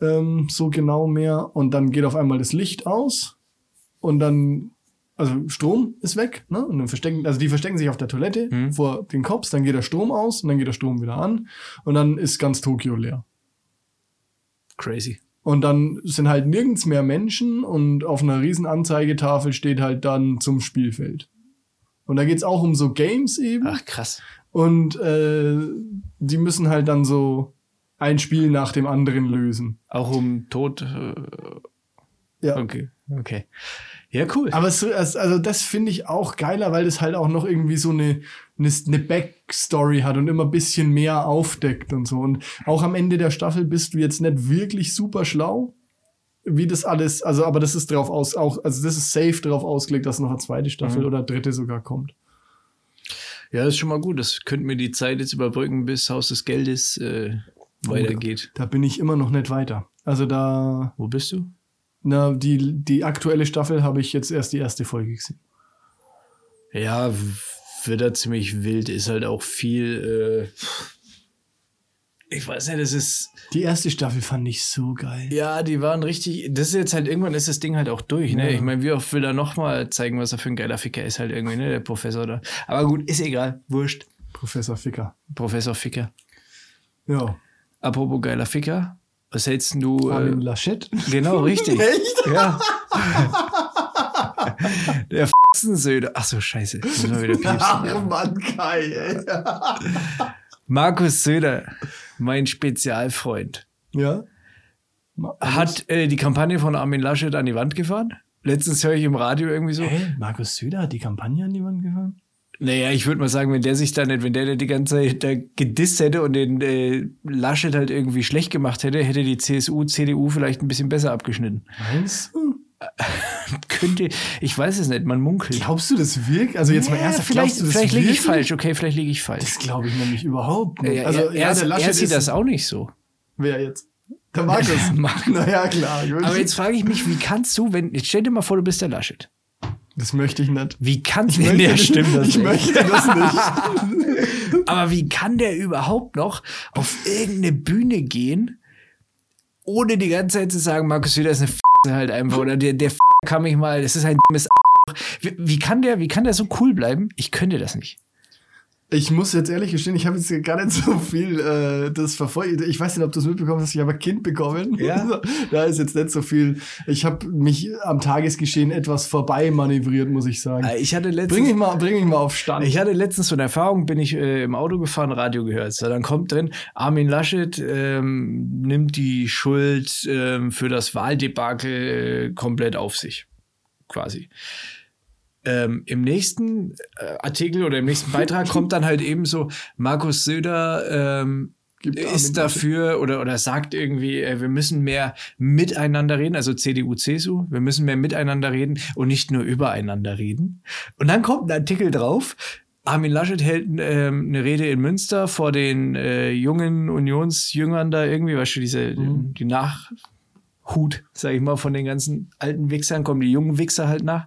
ähm, so genau mehr. Und dann geht auf einmal das Licht aus und dann also Strom ist weg, ne? Und dann verstecken, also die verstecken sich auf der Toilette Mhm. vor den Cops, dann geht der Strom aus und dann geht der Strom wieder an und dann ist ganz Tokio leer. Crazy. Und dann sind halt nirgends mehr Menschen und auf einer riesen Anzeigetafel steht halt dann zum Spielfeld. Und da geht's auch um so Games eben. Ach, krass. Und äh, die müssen halt dann so ein Spiel nach dem anderen lösen. Auch um Tod. Äh, Ja. okay, okay. Ja, cool. Aber so, also das finde ich auch geiler, weil das halt auch noch irgendwie so eine, eine, eine Backstory hat und immer ein bisschen mehr aufdeckt und so. Und auch am Ende der Staffel bist du jetzt nicht wirklich super schlau, wie das alles, also aber das ist drauf aus, auch, also das ist safe darauf ausgelegt, dass noch eine zweite Staffel Mhm. oder dritte sogar kommt. Ja, das ist schon mal gut. Das könnte mir die Zeit jetzt überbrücken, bis Haus des Geldes äh, weitergeht. Da bin ich immer noch nicht weiter. Also da, Wo bist du? Na, die, die aktuelle Staffel habe ich jetzt erst die erste Folge gesehen. Ja, wird da ziemlich wild. Ist halt auch viel. Äh, ich weiß nicht, das ist. Die erste Staffel fand ich so geil. Ja, die waren richtig. Das ist jetzt halt irgendwann ist das Ding halt auch durch. Ne? Ja. Ich meine, wie oft will er noch mal zeigen, was er für ein geiler Ficker ist, halt irgendwie, ne? Der Professor da. Aber gut, ist egal. Wurscht. Professor Ficker. Professor Ficker. Ja. Apropos geiler Ficker. Was hältst du? Armin Äh, Laschet. genau, richtig. Echt? Ja. Der Söder. Ach so, scheiße. Müssen wir wieder piepsen. Mann, Kai, ey. Markus Söder, mein Spezialfreund, Ja. hat äh, die Kampagne von Armin Laschet an die Wand gefahren. Letztens höre ich im Radio irgendwie so. Hä? Markus Söder hat die Kampagne an die Wand gefahren? Naja, ich würde mal sagen, wenn der sich da nicht, wenn der die ganze Zeit da gedisst hätte und den äh, Laschet halt irgendwie schlecht gemacht hätte, hätte die CSU, CDU vielleicht ein bisschen besser abgeschnitten. Meinst du? Könnte, ich weiß es nicht, man munkelt. Glaubst du, das wirkt? Also jetzt mal Ja, ernsthaft, vielleicht glaubst du das vielleicht liege ich wirklich? falsch, okay, vielleicht liege ich falsch. Das glaube ich nämlich überhaupt nicht. Ja, also, er, er, der er sieht das auch nicht so. Wer jetzt? Der Markus. Markus. naja, klar. Aber jetzt frage ich mich, wie kannst du, wenn, jetzt stell dir mal vor, du bist der Laschet. Das möchte ich nicht. Wie kannst du, möchte nicht- stimmt das ich nicht. möchte das nicht. Aber wie kann der überhaupt noch auf irgendeine Bühne gehen, ohne die ganze Zeit zu sagen, Markus Söder ist eine F halt einfach oder der, der F kann mich mal, das ist ein dummes wie, wie kann der, wie kann der so cool bleiben? Ich könnte das nicht. Ich muss jetzt ehrlich gestehen, ich habe jetzt gar nicht so viel äh, das verfolgt. Ich weiß nicht, ob du es mitbekommen hast, ich habe ein Kind bekommen. Ja. da ist jetzt nicht so viel. Ich habe mich am Tagesgeschehen etwas vorbei manövriert, muss ich sagen. Ich hatte Bring letztens, ich mal, bring ich mal auf Stand. ich hatte letztens so eine Erfahrung, bin ich äh, im Auto gefahren, Radio gehört. So, dann kommt drin, Armin Laschet ähm, nimmt die Schuld ähm, für das Wahldebakel äh, komplett auf sich. Quasi. Ähm, Im nächsten äh, Artikel oder im nächsten Beitrag kommt dann halt eben so, Markus Söder ähm, ist dafür oder, oder sagt irgendwie, äh, wir müssen mehr miteinander reden, also CDU, CSU, wir müssen mehr miteinander reden und nicht nur übereinander reden. Und dann kommt ein Artikel drauf, Armin Laschet hält ähm, eine Rede in Münster vor den äh, jungen Unionsjüngern da irgendwie, weißt du, diese, Mhm. die Nachhut, sag ich mal, von den ganzen alten Wichsern, kommen die jungen Wichser halt nach.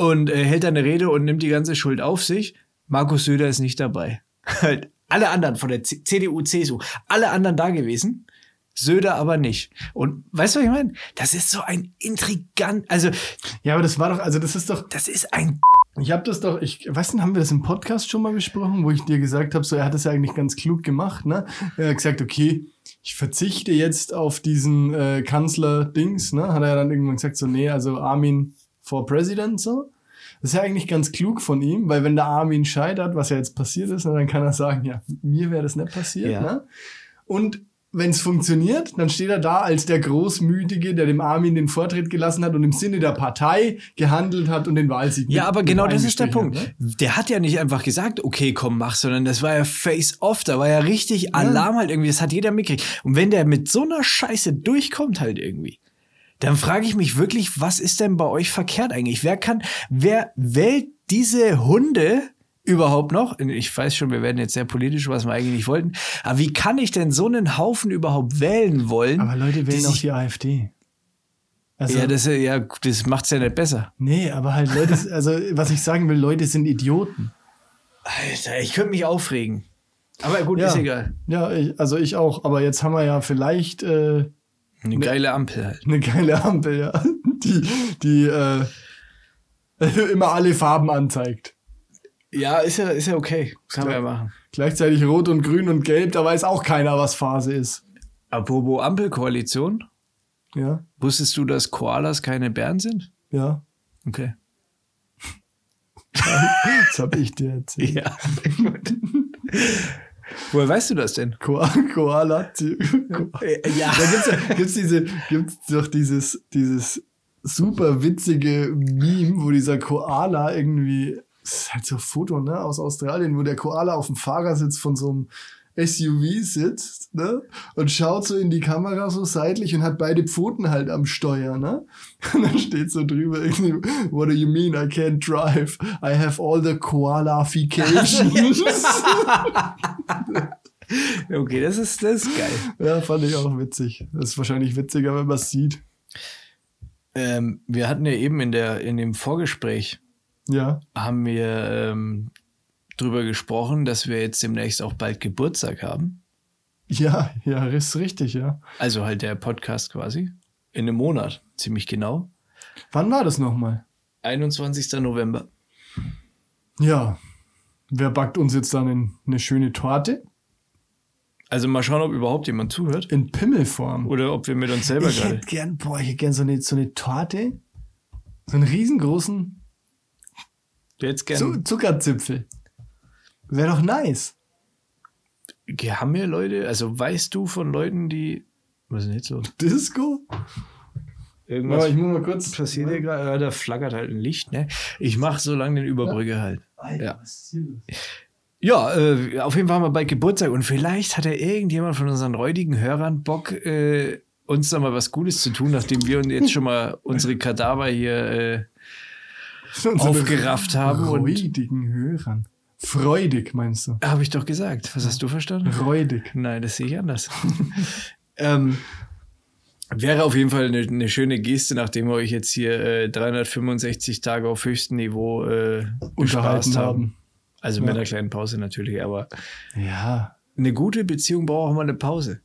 Und äh, hält da eine Rede und nimmt die ganze Schuld auf sich. Markus Söder ist nicht dabei. Halt alle anderen von der C CDU, CSU, alle anderen da gewesen. Söder aber nicht. Und weißt du, was ich meine? Das ist so ein intrigant, also ja, aber das war doch, also das ist doch, das ist ein ich habe das doch, ich weiß nicht, haben wir das im Podcast schon mal besprochen, wo ich dir gesagt habe, so er hat das ja eigentlich ganz klug gemacht, ne? Er hat gesagt, okay, ich verzichte jetzt auf diesen äh, Kanzler-Dings, ne? Hat er dann irgendwann gesagt, so, nee, also Armin for President, so. Das ist ja eigentlich ganz klug von ihm, weil wenn der Armin scheitert, was ja jetzt passiert ist, dann kann er sagen, ja, mir wäre das nicht passiert, Ja. ne? Und wenn es funktioniert, dann steht er da als der Großmütige, der dem Armin den Vortritt gelassen hat und im Sinne der Partei gehandelt hat und den Wahlsieg Ja, aber genau das ist der Punkt. hat, ne? Der hat ja nicht einfach gesagt, okay, komm, mach, sondern das war ja face-off, da war ja richtig Alarm halt irgendwie, das hat jeder mitgekriegt. Und wenn der mit so einer Scheiße durchkommt halt irgendwie, dann frage ich mich wirklich, was ist denn bei euch verkehrt eigentlich? Wer kann, wer wählt diese Hunde überhaupt noch? Ich weiß schon, wir werden jetzt sehr politisch, was wir eigentlich nicht wollten. Aber wie kann ich denn so einen Haufen überhaupt wählen wollen? Aber Leute wählen auch die AfD. Also, ja, das, ja, das macht's ja nicht besser. nee, aber halt Leute, also was ich sagen will, Leute sind Idioten. Alter, ich könnte mich aufregen. Aber gut, Ja. ist egal. Ja, ich, also ich auch. Aber jetzt haben wir ja vielleicht äh, Eine geile Ampel halt. eine geile Ampel, ja, die, die äh, immer alle Farben anzeigt. Ja, ist ja, ist ja okay. Kann man ja machen. Gleichzeitig rot und grün und gelb, da weiß auch keiner, was Phase ist. Apropos Ampelkoalition. Ja, Wusstest du, dass Koalas keine Bären sind? ja. Okay. Das habe ich dir erzählt. Ja. Woher weißt du das denn? Ko Koala. die- Ja. Da gibt's, ja, gibt's diese, gibt's doch dieses, dieses super witzige Meme, wo dieser Koala irgendwie, das ist halt so ein Foto, ne, aus Australien, wo der Koala auf dem Fahrersitz von so einem SUV sitzt, ne, und schaut so in die Kamera so seitlich und hat beide Pfoten halt am Steuer, ne, und dann steht so drüber irgendwie, what do you mean I can't drive? I have all the Koalafications. Okay, das ist, das ist geil. ja, fand ich auch witzig. Das ist wahrscheinlich witziger, wenn man es sieht. Ähm, wir hatten ja eben in, der, in dem Vorgespräch, Ja. haben wir ähm, drüber gesprochen, dass wir jetzt demnächst auch bald Geburtstag haben. Ja, ja, ist richtig, ja. Also halt der Podcast quasi. In einem Monat, ziemlich genau. Wann war das nochmal? 21. November. Ja. Wer backt uns jetzt dann in eine schöne Torte? Also mal schauen, ob überhaupt jemand zuhört. In Pimmelform. Oder ob wir mit uns selber ich hätte gern, boah, ich hätte gern so eine, so eine Torte. So einen riesengroßen Jetzt Zu gerne. Zuckerzipfel. Wäre doch nice. Haben wir Leute, also weißt du von Leuten, die. Was ist denn jetzt los? Disco? Irgendwas Aber ich muss mal kurz. passiert hier gerade? Ja, da flackert halt ein Licht, ne? Ich mache so lange den Überbrücke halt. Alter, Ja. was ist hier los? Ja, äh, auf jeden Fall haben wir bald Geburtstag und vielleicht hat ja irgendjemand von unseren räudigen Hörern Bock, äh, uns da mal was Gutes zu tun, nachdem wir uns jetzt schon mal unsere Kadaver hier äh, aufgerafft haben. Und Freudigen Hörern. Freudig, meinst du? habe ich doch gesagt. Was hast du verstanden? Freudig. Nein, das sehe ich anders. ähm, wäre auf jeden Fall eine, eine schöne Geste, nachdem wir euch jetzt hier äh, 365 Tage auf höchstem Niveau äh, Unterhalten haben. haben. Also mit Ja. einer kleinen Pause natürlich, aber Ja. eine gute Beziehung braucht auch mal eine Pause.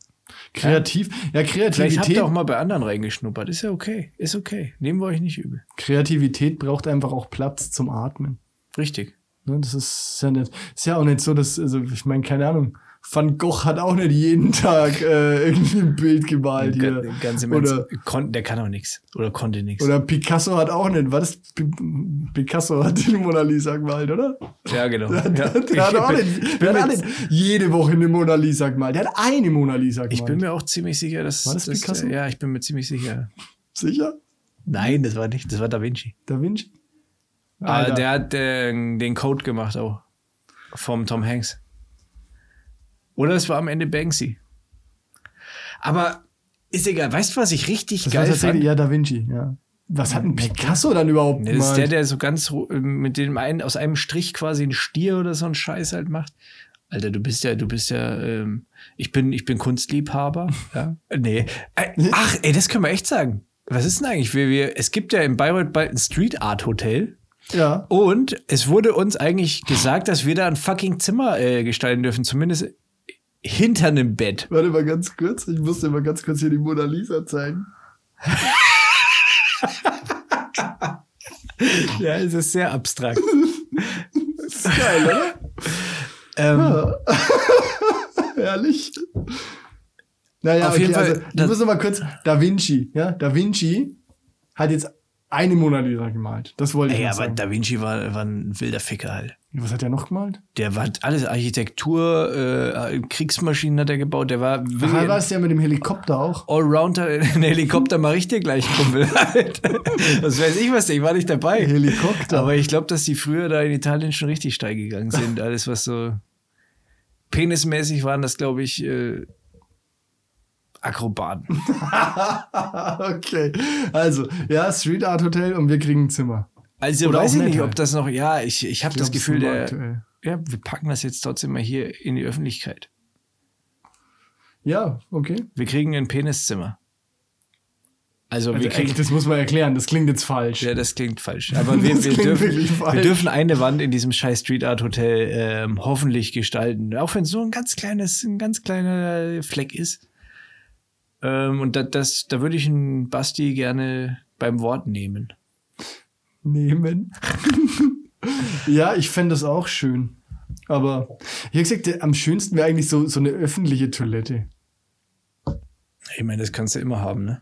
Kreativ. Ja, Vielleicht habt Kreativität. ihr auch mal bei anderen reingeschnuppert. Ist ja okay. Ist okay. Nehmen wir euch nicht übel. Kreativität braucht einfach auch Platz zum Atmen. Richtig. Ne, das ist ja nicht, ist ja auch nicht so, dass, also ich meine, keine Ahnung, Van Gogh hat auch nicht jeden Tag äh, irgendwie ein Bild gemalt hier. Ga- Ganz im. Oder, Kon der kann auch nichts. Oder konnte nichts. oder Picasso hat auch nicht, was Picasso hat die Mona Lisa gemalt, oder? Ja, genau. Der, der, der hat auch bin- nicht, der hat auch nicht jede Woche eine Mona Lisa gemalt. Der hat eine Mona Lisa gemalt. ich bin mir auch ziemlich sicher, dass. War das Picasso? Ja, ich bin mir ziemlich sicher. Sicher? Nein, das war nicht. Das war Da Vinci. Da Vinci? Alter. der hat äh, den Code gemacht auch. Vom Tom Hanks. Oder es war am Ende Banksy. Aber ist egal. Weißt du, was ich richtig das geil fand? ja, Da Vinci, ja. Was hat ein Picasso dann überhaupt Nee, das ist der, der so ganz äh, mit dem einen aus einem Strich quasi einen Stier oder so einen Scheiß halt macht. Alter, du bist ja, du bist ja, ähm, ich bin, ich bin Kunstliebhaber. ja. Nee. Äh, ach, ey, das können wir echt sagen. Was ist denn eigentlich? Wir, wir, es gibt ja in Bayreuth bald ein Street Art Hotel. Ja. Und es wurde uns eigentlich gesagt, dass wir da ein fucking Zimmer äh, gestalten dürfen, zumindest hinter einem Bett. Warte mal ganz kurz. Ich muss dir mal ganz kurz hier die Mona Lisa zeigen. Ja, es ist sehr abstrakt. Das ist geil, oder? ähm, Herrlich. Naja, Auf okay, jeden Fall, also, ich muss noch mal kurz, Da Vinci, ja, Da Vinci hat jetzt eine Mona Lisa gemalt. Das wollte ich ey, noch aber sagen. Da Vinci war, war ein wilder Ficker halt. Was hat er noch gemalt? Der war alles Architektur, äh, Kriegsmaschinen hat er gebaut. Der war Ach, wirklich war es ja mit dem Helikopter auch. Allrounder. Ein Helikopter mache ich dir gleich, Kumpel. Halt. das weiß ich was, ich war nicht dabei. Helikopter. Aber ich glaube, dass die früher da in Italien schon richtig steil gegangen sind. Alles, was so penismäßig waren, das glaube ich äh, Akrobaten. okay. Also, ja, Street Art Hotel und wir kriegen ein Zimmer. Also Oder weiß ich nicht, ob das noch. Ja, ich, ich habe das Gefühl, der. aktuell. Ja, wir packen das jetzt trotzdem mal hier in die Öffentlichkeit. Ja, okay. Wir kriegen ein Peniszimmer. Also, Also, wir kriegen. echt, das muss man erklären. Das klingt jetzt falsch. Ja, das klingt falsch. Aber wir, wir, klingt dürfen, falsch. wir dürfen eine Wand in diesem scheiß Street Art Hotel ähm, hoffentlich gestalten. Auch wenn es so ein ganz kleines, ein ganz kleiner Fleck ist. Ähm, und da, das, da würde ich einen Basti gerne beim Wort nehmen. nehmen. ja, ich fände das auch schön. Aber ich habe gesagt, am schönsten wäre eigentlich so, so eine öffentliche Toilette. Ich meine, das kannst du immer haben, ne?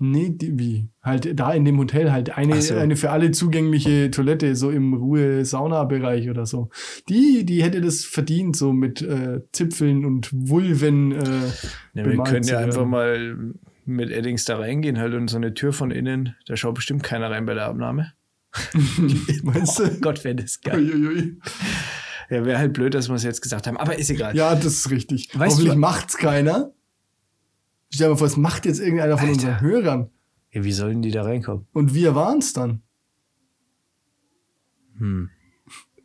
Nee, die, wie? Halt da in dem Hotel halt eine, so. eine für alle zugängliche Toilette, so im Ruhe-Sauna-Bereich oder so. Die, die hätte das verdient, so mit äh, Zipfeln und Vulven. Äh, Ja, wir können ja einfach mal mit Eddings da reingehen halt und so eine Tür von innen, da schaut bestimmt keiner rein bei der Abnahme. Meinst du? Oh Gott, wäre das geil. Uiuiui. Ja, wäre halt blöd, dass wir es jetzt gesagt haben, aber ist egal. Ja, das ist richtig. Weißt Hoffentlich du- macht's keiner. Stell dir mal vor, es macht jetzt irgendeiner von Alter. unseren Hörern. Ja, wie sollen die da reinkommen? Und wir waren's dann. Hm.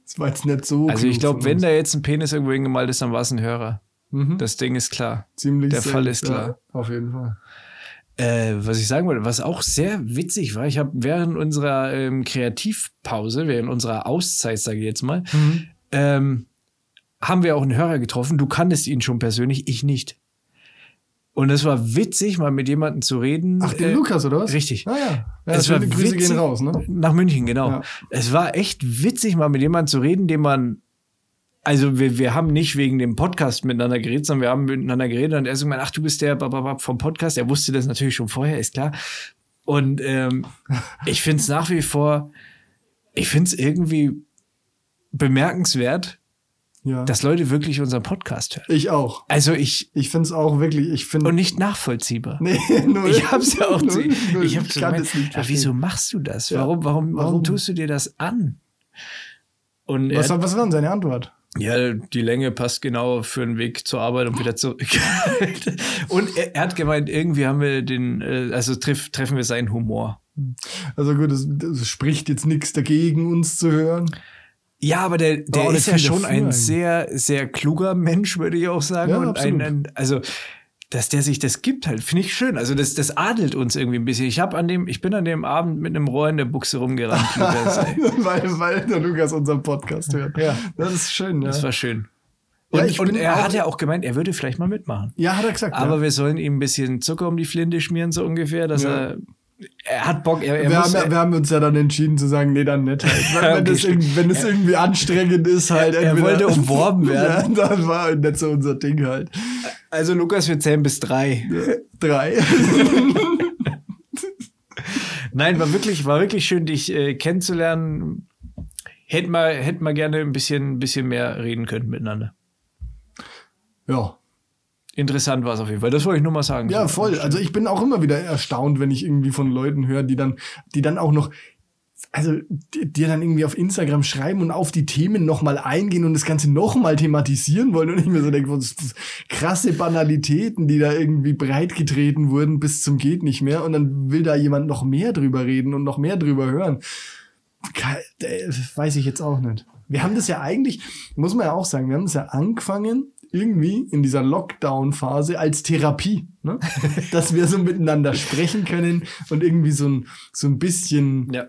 Das war jetzt nicht so. Also ich glaube, wenn da jetzt ein Penis irgendwo hingemalt ist, dann war es ein Hörer. Mhm. Das Ding ist klar. Ziemlich der Fall ist klar. Ja, auf jeden Fall. Äh, was ich sagen wollte, was auch sehr witzig war, ich habe während unserer ähm, Kreativpause, während unserer Auszeit, sage ich jetzt mal, Mhm. ähm, haben wir auch einen Hörer getroffen. Du kanntest ihn schon persönlich, ich nicht. Und es war witzig, mal mit jemandem zu reden. Ach, den äh, Lukas, oder was? Richtig. Ah ja. ja es war Grüße witzig, gehen raus, ne? Nach München, genau. Ja. Es war echt witzig, mal mit jemandem zu reden, den man. Also wir, wir haben nicht wegen dem Podcast miteinander geredet, sondern wir haben miteinander geredet und er so gemeint, ach, du bist der bababab vom Podcast. Er wusste das natürlich schon vorher, ist klar. Und ähm, ich finde es nach wie vor, ich finde es irgendwie bemerkenswert, Ja. dass Leute wirklich unseren Podcast hören. ich auch. Also ich, Ich finde es auch wirklich, ich finde. und nicht nachvollziehbar. Nee, null. Ich hab's ja auch Null, null. ich hab's kann gemeint, das nicht ja, verstehen. wieso machst du das? Ja. Warum, warum, warum, Warum? tust du dir das an? Und Was, war- was war denn seine Antwort? ja, die Länge passt genau für den Weg zur Arbeit und wieder zurück. und er, er hat gemeint, irgendwie haben wir den, äh, also treff, treffen wir seinen Humor. Also gut, es, es spricht jetzt nichts dagegen, uns zu hören. Ja, aber der, der auch ist ja schon ein eigentlich. sehr, sehr kluger Mensch, würde ich auch sagen. Ja, und ein, ein, also, dass der sich das gibt, halt, finde ich schön. Also, das, das adelt uns irgendwie ein bisschen. Ich habe an dem, ich bin an dem Abend mit einem Rohr in der Buchse rumgerannt. Weil, weil der Lukas unseren Podcast hört. Ja. Das ist schön, ja. Das war schön. Ja, Und, ich und er hat ja auch gemeint, er würde vielleicht mal mitmachen. ja, hat er gesagt. Aber ja. wir sollen ihm ein bisschen Zucker um die Flinte schmieren, so ungefähr, dass Ja. er. Er hat Bock, er, er wir, muss, haben, wir haben uns ja dann entschieden zu sagen, nee, dann nicht halt. Weil, Okay, wenn, das wenn es irgendwie anstrengend ist, halt. Er- er wollte umworben werden. Ja, das war nicht so unser Ding halt. also Lukas, wir zählen bis drei. Drei. Nein, war wirklich, war wirklich schön, dich äh, kennenzulernen. Hätten wir, hätten wir gerne ein bisschen, ein bisschen mehr reden können miteinander. ja. Interessant war es auf jeden Fall. Das wollte ich nur mal sagen. Ja, voll. Also ich bin auch immer wieder erstaunt, wenn ich irgendwie von Leuten höre, die dann, die dann auch noch, also die, dann irgendwie auf Instagram schreiben und auf die Themen nochmal eingehen und das Ganze nochmal thematisieren wollen. Und ich mir so denke, das ist krasse Banalitäten, die da irgendwie breitgetreten wurden bis zum geht nicht mehr. Und dann will da jemand noch mehr drüber reden und noch mehr drüber hören. Äh, Weiß ich jetzt auch nicht. Wir haben das ja eigentlich, muss man ja auch sagen, wir haben das ja angefangen, irgendwie in dieser Lockdown-Phase als Therapie, ne? dass wir so miteinander sprechen können und irgendwie so ein, so ein bisschen Ja.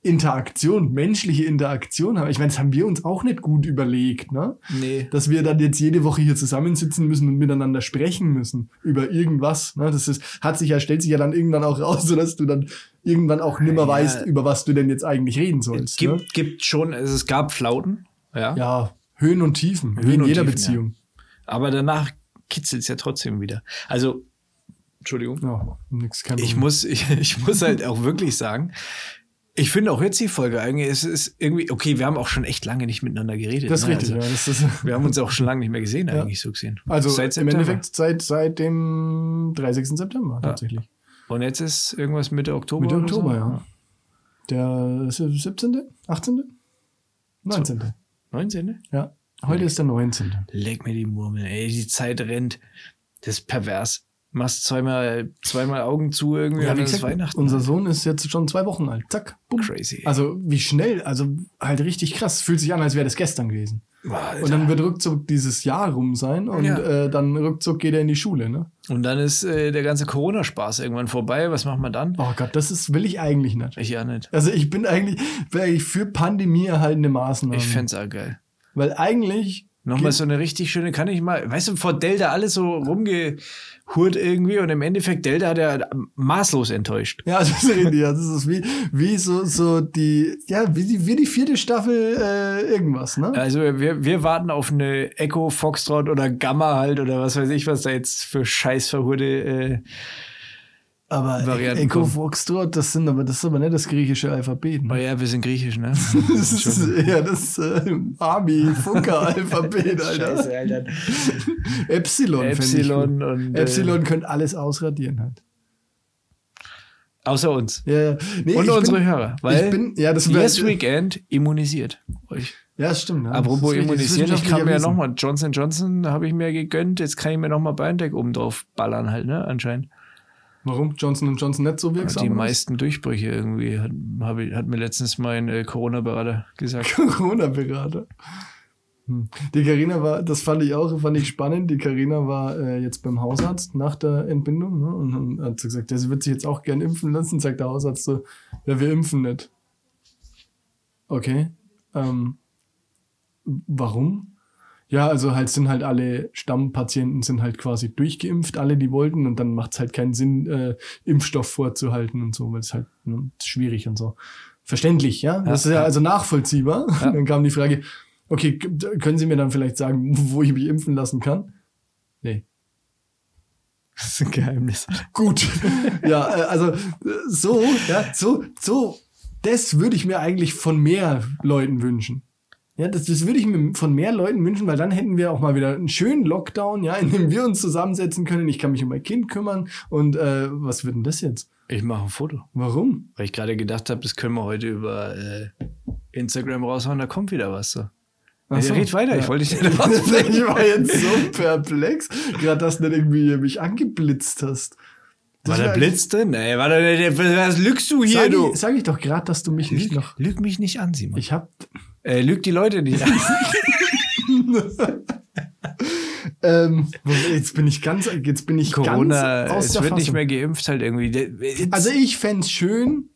Interaktion, menschliche Interaktion haben. Ich meine, das haben wir uns auch nicht gut überlegt, ne? Nee. dass wir dann jetzt jede Woche hier zusammensitzen müssen und miteinander sprechen müssen über irgendwas. Ne? Das ist, hat sich ja, stellt sich ja dann irgendwann auch raus, so dass du dann irgendwann auch nimmer Ja. weißt, über was du denn jetzt eigentlich reden sollst. Gibt, Ne? gibt schon, es gab Flauten, ja. Ja, Höhen und Tiefen, wie Höhen in und jeder Tiefen, Beziehung. Aber danach kitzelt es ja trotzdem wieder. Also, Entschuldigung. Ja, nix, kein Ich muss, ich, ich muss halt auch wirklich sagen, ich finde auch jetzt die Folge eigentlich, es ist irgendwie, okay, wir haben auch schon echt lange nicht miteinander geredet. Das ist ne? richtig, Also, ja. Das ist, Wir haben uns auch schon lange nicht mehr gesehen, Ja. eigentlich so gesehen. also Seit im. Endeffekt seit, seit dem 30. September tatsächlich. Und jetzt ist irgendwas Mitte Oktober. Mitte Oktober, so? ja. Der 17., 18., 19. 19. Ja, heute ist der 19. Leg mir die Murmel, ey, die Zeit rennt. Das ist pervers. Machst zweimal, zweimal Augen zu irgendwie Ja, und ist Weihnachten. unser Sohn ist jetzt schon zwei Wochen alt. Zack, bumm. Crazy. Also wie schnell, also halt richtig krass. Fühlt sich an, als wäre das gestern gewesen. Alter. Und dann wird ruckzuck dieses Jahr rum sein und Ja. äh, dann ruckzuck geht er in die Schule, ne? Und dann ist äh, der ganze Corona-Spaß irgendwann vorbei. Was macht man dann? Oh Gott, das ist, will ich eigentlich nicht. Ich ja nicht. Also ich bin eigentlich, bin eigentlich für Pandemie erhaltene Maßnahmen. Ich fänd's auch geil. Weil eigentlich. Nochmal so eine richtig schöne, kann ich mal, weißt du, vor Delta alles so rumgehurt irgendwie und im Endeffekt Delta hat er maßlos enttäuscht. Ja, das ist richtig. ja. Das ist wie, wie so, so die, ja, wie die, wie die vierte Staffel äh, irgendwas, ne? Also wir, wir warten auf eine Echo, Foxtrot oder Gamma halt oder was weiß ich, was da jetzt für scheiß verhurde äh, Aber Varianten Echo kommen. Foxtrot, das sind aber, das ist aber nicht das griechische Alphabet. Oh Ne? ja, wir sind griechisch, ne? Das ist eher das äh, Army-Funker-Alphabet, Alter. Alter. Epsilon, fänd ich Epsilon gut. und äh, Epsilon könnte alles ausradieren halt. Außer uns. Ja, ja. Nee, Und ich unsere bin, Hörer. Weil ich bin, ja, das Yes Weekend immunisiert euch. Ja, das stimmt. Ja. Apropos Das immunisiert, ich kann mir ja nochmal Johnson Johnson habe ich mir gegönnt. Jetzt kann ich mir nochmal BioNTech oben drauf ballern halt, ne? Anscheinend. Warum? Johnson Johnson nicht so wirksam? Die meisten Durchbrüche irgendwie, hat, ich, hat mir letztens mein äh, Corona-Berater gesagt. Corona-Berater. Hm. Die Karina war, das fand ich auch, fand ich spannend. Die Karina war äh, jetzt beim Hausarzt nach der Entbindung ne, und, und hat so gesagt, ja, sie wird sich jetzt auch gern impfen lassen. Sagt der Hausarzt so, ja, wir impfen nicht. Okay. Ähm, warum? Ja, also halt sind halt alle Stammpatienten sind halt quasi durchgeimpft, alle die wollten und dann macht es halt keinen Sinn, äh, Impfstoff vorzuhalten und so, weil es halt ne, schwierig und so. Verständlich, ja? Das ist ja ja. also nachvollziehbar. Ja. Dann kam die Frage, okay, können Sie mir dann vielleicht sagen, wo ich mich impfen lassen kann? Nee. Das ist ein Geheimnis. Gut. ja, äh, also äh, so, ja, so, so, das würde ich mir eigentlich von mehr Leuten wünschen. Ja, das, das würde ich mir von mehr Leuten wünschen, weil dann hätten wir auch mal wieder einen schönen Lockdown, ja, in dem wir uns zusammensetzen können. Ich kann mich um mein Kind kümmern. Und äh, was wird denn das jetzt? Ich mache ein Foto. Warum? Weil ich gerade gedacht habe, das können wir heute über äh, Instagram raushauen, da kommt wieder was so. Ach so. Red weiter, Ja. ich wollte dich nicht ich rausbringen. war jetzt so perplex, gerade dass du nicht irgendwie mich angeblitzt hast. Das War wär- Blitz drin? Ey, war da, was lügst du hier, Sag du? ich, sag ich doch gerade, dass du mich nicht Lüg, noch. lüg mich nicht an, Simon. Ich hab. Äh, lüg die Leute nicht an. Ähm, jetzt bin ich ganz, jetzt bin ich Corona, ganz aus es wird nicht Fassung. mehr geimpft halt irgendwie. Jetzt- Also ich fänd's schön.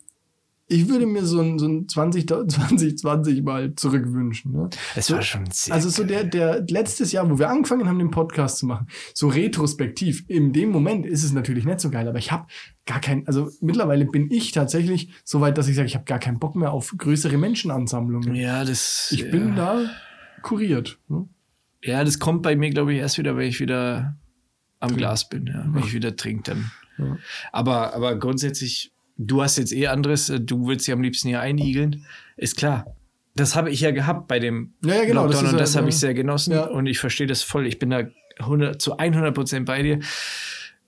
Ich würde mir so ein, so ein 20, 2020 mal zurückwünschen. Ne? es war schon sehr. Also so der, der letztes Jahr, wo wir angefangen haben, den Podcast zu machen, so retrospektiv, in dem Moment ist es natürlich nicht so geil, aber ich habe gar kein, also mittlerweile bin ich tatsächlich so weit, dass ich sage, ich habe gar keinen Bock mehr auf größere Menschenansammlungen. ja, das. Ich ja. bin da kuriert. Ne? Ja, das kommt bei mir, glaube ich, erst wieder, wenn ich wieder am Glas bin, ja. Wenn ich wieder trinke, dann. Ja. Aber, aber grundsätzlich, du hast jetzt eh anderes, äh, du willst dich am liebsten hier einigeln. Ist klar. Das habe ich ja gehabt bei dem Ja, ja, genau, das Lockdown ist und ja- das habe ja. ich sehr genossen Ja. und ich verstehe das voll. Ich bin da 100, zu 100 Prozent bei dir.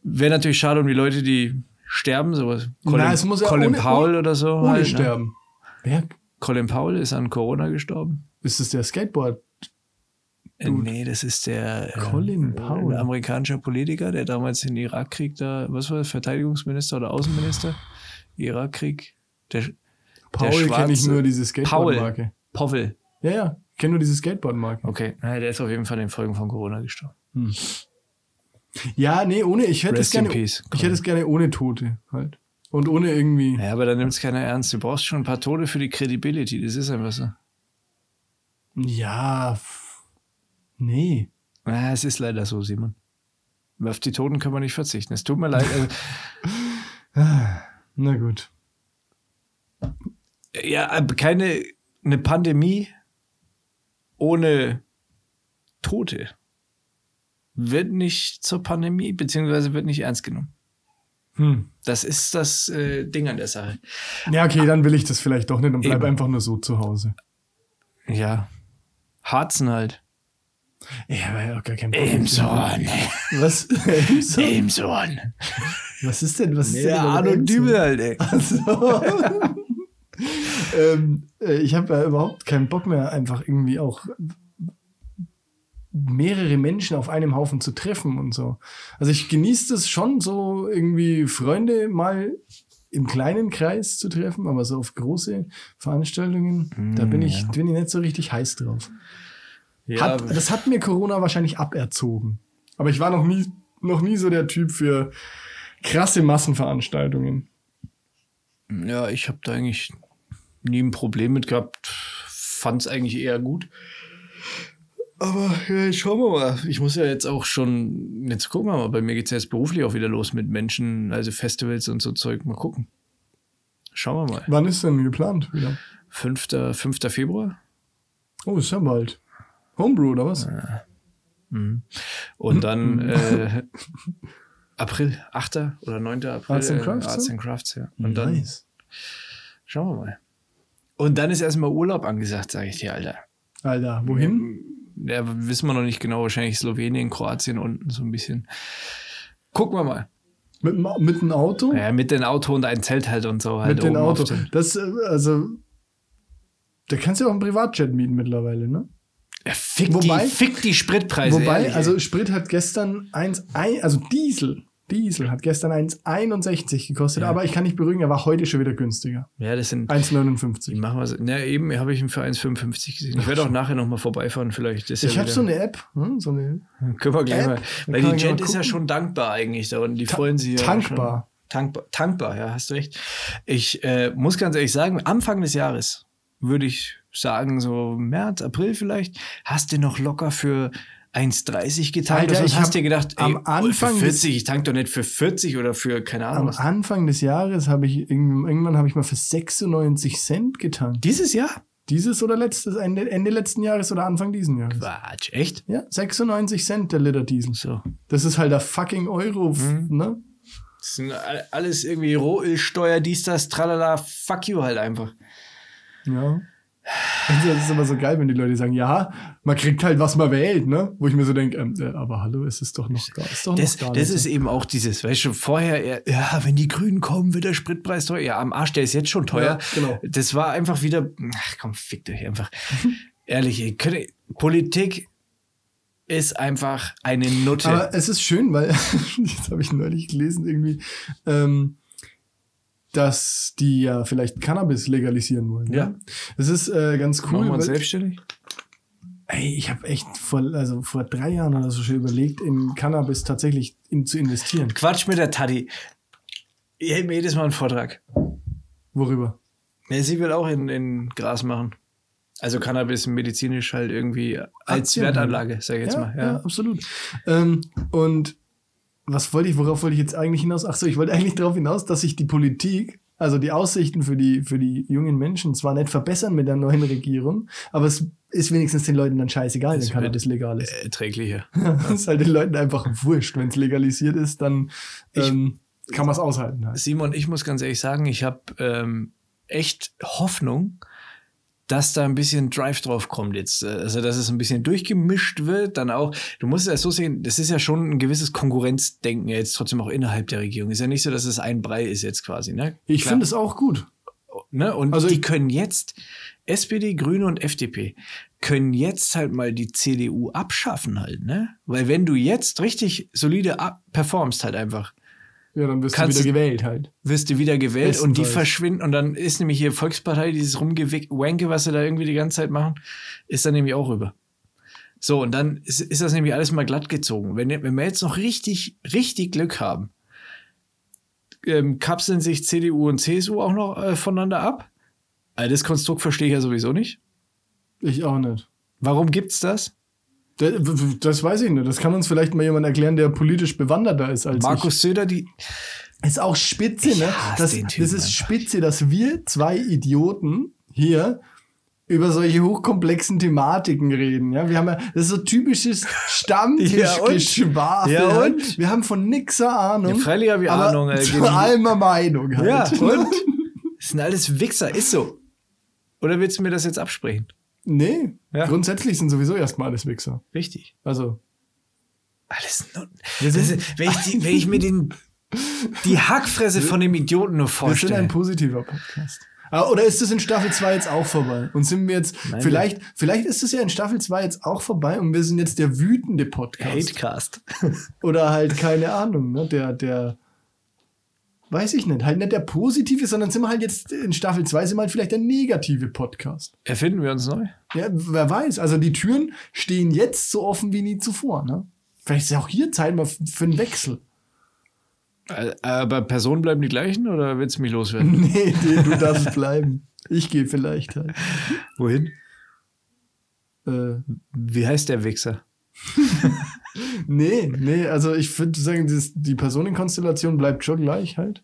Wäre natürlich schade um die Leute, die sterben, sowas. Colin, Na, es muss ja Colin ohne- Powell ohne- oder so. Ohne halt, ne? Sterben. Wer Colin Powell ist an Corona gestorben. ist es der Skateboard? Äh. Nee, das ist der äh, Colin Powell. ein amerikanischer Politiker, der damals den Irakkrieg da, was war das, Verteidigungsminister oder Außenminister? Irakkrieg. Der, Paul kenne ich nur diese Paul. Skateboard-Marke. Powell. Ja, ja, ich kenne nur diese Skateboard-Marke. Okay, naja, der ist auf jeden Fall in den Folgen von Corona gestorben. Ja, nee, ohne, ich hätte es Rest gerne, peace, ich hätte es gerne ohne Tote halt. Und ohne irgendwie. Ja, aber da nimmt es keiner ernst. Du brauchst schon ein paar Tode für die Credibility. Das ist einfach so. Ja, nee. Ja, es ist leider so, Simon. Auf die Toten können wir nicht verzichten. Es tut mir leid. Also, Na gut. ja, aber keine eine Pandemie ohne Tote wird nicht zur Pandemie, beziehungsweise wird nicht ernst genommen. Hm. Das ist das äh, Ding an der Sache. Ja, okay, dann will ich das vielleicht doch nicht und bleib Eben. einfach nur so zu Hause. Ja. Harzen halt. Ja, aber auch gar kein Emson. Was? Emson? Emson. Was ist denn? Was ist denn? Ja, mit Arno? Dübel halt, ey. Also, ähm, äh, ich habe ja überhaupt keinen Bock mehr, einfach irgendwie auch mehrere Menschen auf einem Haufen zu treffen und so. Also ich genieße das schon, so irgendwie Freunde mal im kleinen Kreis zu treffen, aber so auf große Veranstaltungen, da bin ich, ja. bin ich nicht so richtig heiß drauf. Ja, Hat, das hat mir Corona wahrscheinlich aberzogen. Aber ich war noch nie, noch nie so der Typ für krasse Massenveranstaltungen. ja, ich habe da eigentlich nie ein Problem mit gehabt. Fand es eigentlich eher gut. Aber ja, schauen wir mal. Ich muss ja jetzt auch schon, jetzt gucken wir mal, bei mir geht es ja jetzt beruflich auch wieder los mit Menschen, also Festivals und so Zeug. Mal gucken. Schauen wir mal. Wann ist denn geplant wieder? 5. 5. Februar. Oh, ist ja bald. Homebrew oder was? Und dann äh, April, 8. oder 9. April. Arts and äh, Crafts, Arts ja? and Crafts, ja. Und dann schauen wir mal. Und dann ist erstmal Urlaub angesagt, sage ich dir, Alter. Alter, wohin? Ja, wissen wir noch nicht genau. Wahrscheinlich Slowenien, Kroatien unten so ein bisschen. Gucken wir mal. Mit, dem- mit dem Auto? Ja, mit dem Auto und ein Zelt halt und so. Halt mit dem Auto. Das, äh, also, da kannst du ja auch einen Privatjet mieten mittlerweile, ne? Fick, Wobei- die, fick die Spritpreise. Wobei, ehrlich, also. Sprit hat gestern 1, ein- also Diesel, Diesel hat gestern 1,61 gekostet, Ja. aber ich kann nicht beruhigen, er war heute schon wieder günstiger. Ja, das sind. 1,59. Machen wir so. Na, eben habe ich ihn für 1,55 gesehen. Ich werde auch nachher nochmal vorbeifahren, vielleicht. Ich ja habe so eine App, hm, so eine Können wir gleich App. mal. Weil die Jet ist ja schon dankbar eigentlich da und die freuen sich ja. tankbar. Tankbar. Tankbar, ja, hast recht. Ich äh, muss ganz ehrlich sagen, Anfang des Jahres würde ich sagen, so März, April vielleicht, hast du noch locker für 1,30 getankt. Alter, ich hast dir gedacht, ey, am Anfang für des- 40, ich tank doch nicht für 40 oder für, keine Ahnung Am was. Anfang des Jahres habe ich irgend- irgendwann habe ich mal für 96 Cent getankt. Dieses Jahr? Dieses oder letztes Ende, Ende letzten Jahres oder Anfang diesen Jahres. Quatsch, echt? Ja, 96 Cent der Liter Diesel. So. Das ist halt der fucking Euro, Mhm. ne? Das sind all- alles irgendwie Rohölsteuer, dies, das, tralala, fuck you halt einfach. Ja. Das ist immer so geil, wenn die Leute sagen, ja, man kriegt halt, was man wählt, ne? Wo ich mir so denke, ähm, äh, aber hallo, es ist doch noch da. Ist doch Das, noch da. das ist eben auch dieses, weißt du, vorher, ja, wenn die Grünen kommen, wird der Spritpreis teuer. Ja, am Arsch, der ist jetzt schon teuer. Ja, genau. Das war einfach wieder, ach komm, fickt euch einfach. Ehrlich, ey, könnt Politik ist einfach eine Nutte. Aber es ist schön, weil, jetzt habe ich neulich gelesen, irgendwie, ähm, dass die ja vielleicht Cannabis legalisieren wollen. ne? Ja. Das ist äh, ganz Machen cool. wir uns selbstständig? ey, ich habe echt vor, also vor drei Jahren oder so schon überlegt, in Cannabis tatsächlich in, zu investieren. Quatsch mit der Tati. Ich hält mir jedes Mal einen Vortrag. Worüber? Ja, sie will auch in, in Gras machen. Also Cannabis medizinisch halt irgendwie als Aktien Wertanlage, sag ich jetzt ja, mal. Ja, Ja. absolut. Ähm, und was wollte ich, worauf wollte ich jetzt eigentlich hinaus? Ach so, ich wollte eigentlich darauf hinaus, dass sich die Politik, also die Aussichten für die, für die jungen Menschen zwar nicht verbessern mit der neuen Regierung, aber es ist wenigstens den Leuten dann scheißegal, wenn Es Cannabis legal ist. Erträglicher. Das ist halt den Leuten einfach wurscht. Wenn es legalisiert ist, dann Ich- ähm, kann man es aushalten. Halt. Simon, ich muss ganz ehrlich sagen, ich habe ähm, echt Hoffnung, dass da ein bisschen Drive drauf kommt jetzt. Äh, Also, dass es ein bisschen durchgemischt wird. Dann auch, du musst es ja so sehen, das ist ja schon ein gewisses Konkurrenzdenken jetzt trotzdem auch innerhalb der Regierung. Ist ja nicht so, dass es ein Brei ist jetzt quasi, ne? Ich finde es auch gut. Ne? Und Also die können jetzt, SPD, Grüne und FDP, können jetzt halt mal die CDU abschaffen halt, ne? Weil wenn du jetzt richtig solide performst halt einfach, Ja, dann wirst Kannst du wieder gewählt halt. wirst du wieder gewählt und die verschwinden und dann ist nämlich hier Volkspartei, dieses Rumgewanke, was sie da irgendwie die ganze Zeit machen, ist dann nämlich auch rüber. So, und dann ist, ist das nämlich alles mal glatt gezogen. Wenn, wenn wir jetzt noch richtig, richtig Glück haben, ähm, kapseln sich CDU und CSU auch noch äh, voneinander ab. Also das Konstrukt verstehe ich ja sowieso nicht. Ich auch nicht. Warum gibt's das? Das, das weiß ich nicht. Das kann uns vielleicht mal jemand erklären, der politisch bewanderter ist als ich. Markus Söder, die. Ist auch spitze, Ich ne? Das, das ist einfach. spitze, dass wir zwei Idioten hier über solche hochkomplexen Thematiken reden. Ja, wir haben ja, das ist so typisches Ja? Stammtischgeschwafel. Ja, halt. und? Wir haben von nix Ahnung. Ja, freilich habe ich aber Ahnung, ey, Zu gegen- allem Meinung halt. Ja, und? Das sind alles Wichser, ist so. Oder willst du mir das jetzt absprechen? Nee, Ja. grundsätzlich sind sowieso erstmal alles Wichser. Richtig. Also, Alles nur. Wir Das sind- ist, wenn, ich die, wenn ich mir den, die Hackfresse von dem Idioten nur wir sind ein vorstelle. positiver Podcast. Ah, Oder ist das in Staffel 2 jetzt auch vorbei? Und sind wir jetzt, Nein, vielleicht, vielleicht ist es ja in Staffel 2 jetzt auch vorbei und wir sind jetzt der wütende Podcast. Hatecast. Oder halt, keine Ahnung, ne? Der, der, weiß ich nicht, halt nicht der positive, sondern sind wir halt jetzt in Staffel 2 sind wir halt vielleicht der negative Podcast. Erfinden wir uns neu? Ja, wer weiß. Also die Türen stehen jetzt so offen wie nie zuvor, ne? Vielleicht ist ja auch hier Zeit mal für einen Wechsel. Äh, Aber Personen bleiben die gleichen oder willst du mich loswerden? Nee, nee, du darfst bleiben. Ich gehe vielleicht halt. Wohin? Äh, Wie heißt der Wichser? nee, nee, also ich würde sagen, dieses, die Personenkonstellation bleibt schon gleich halt.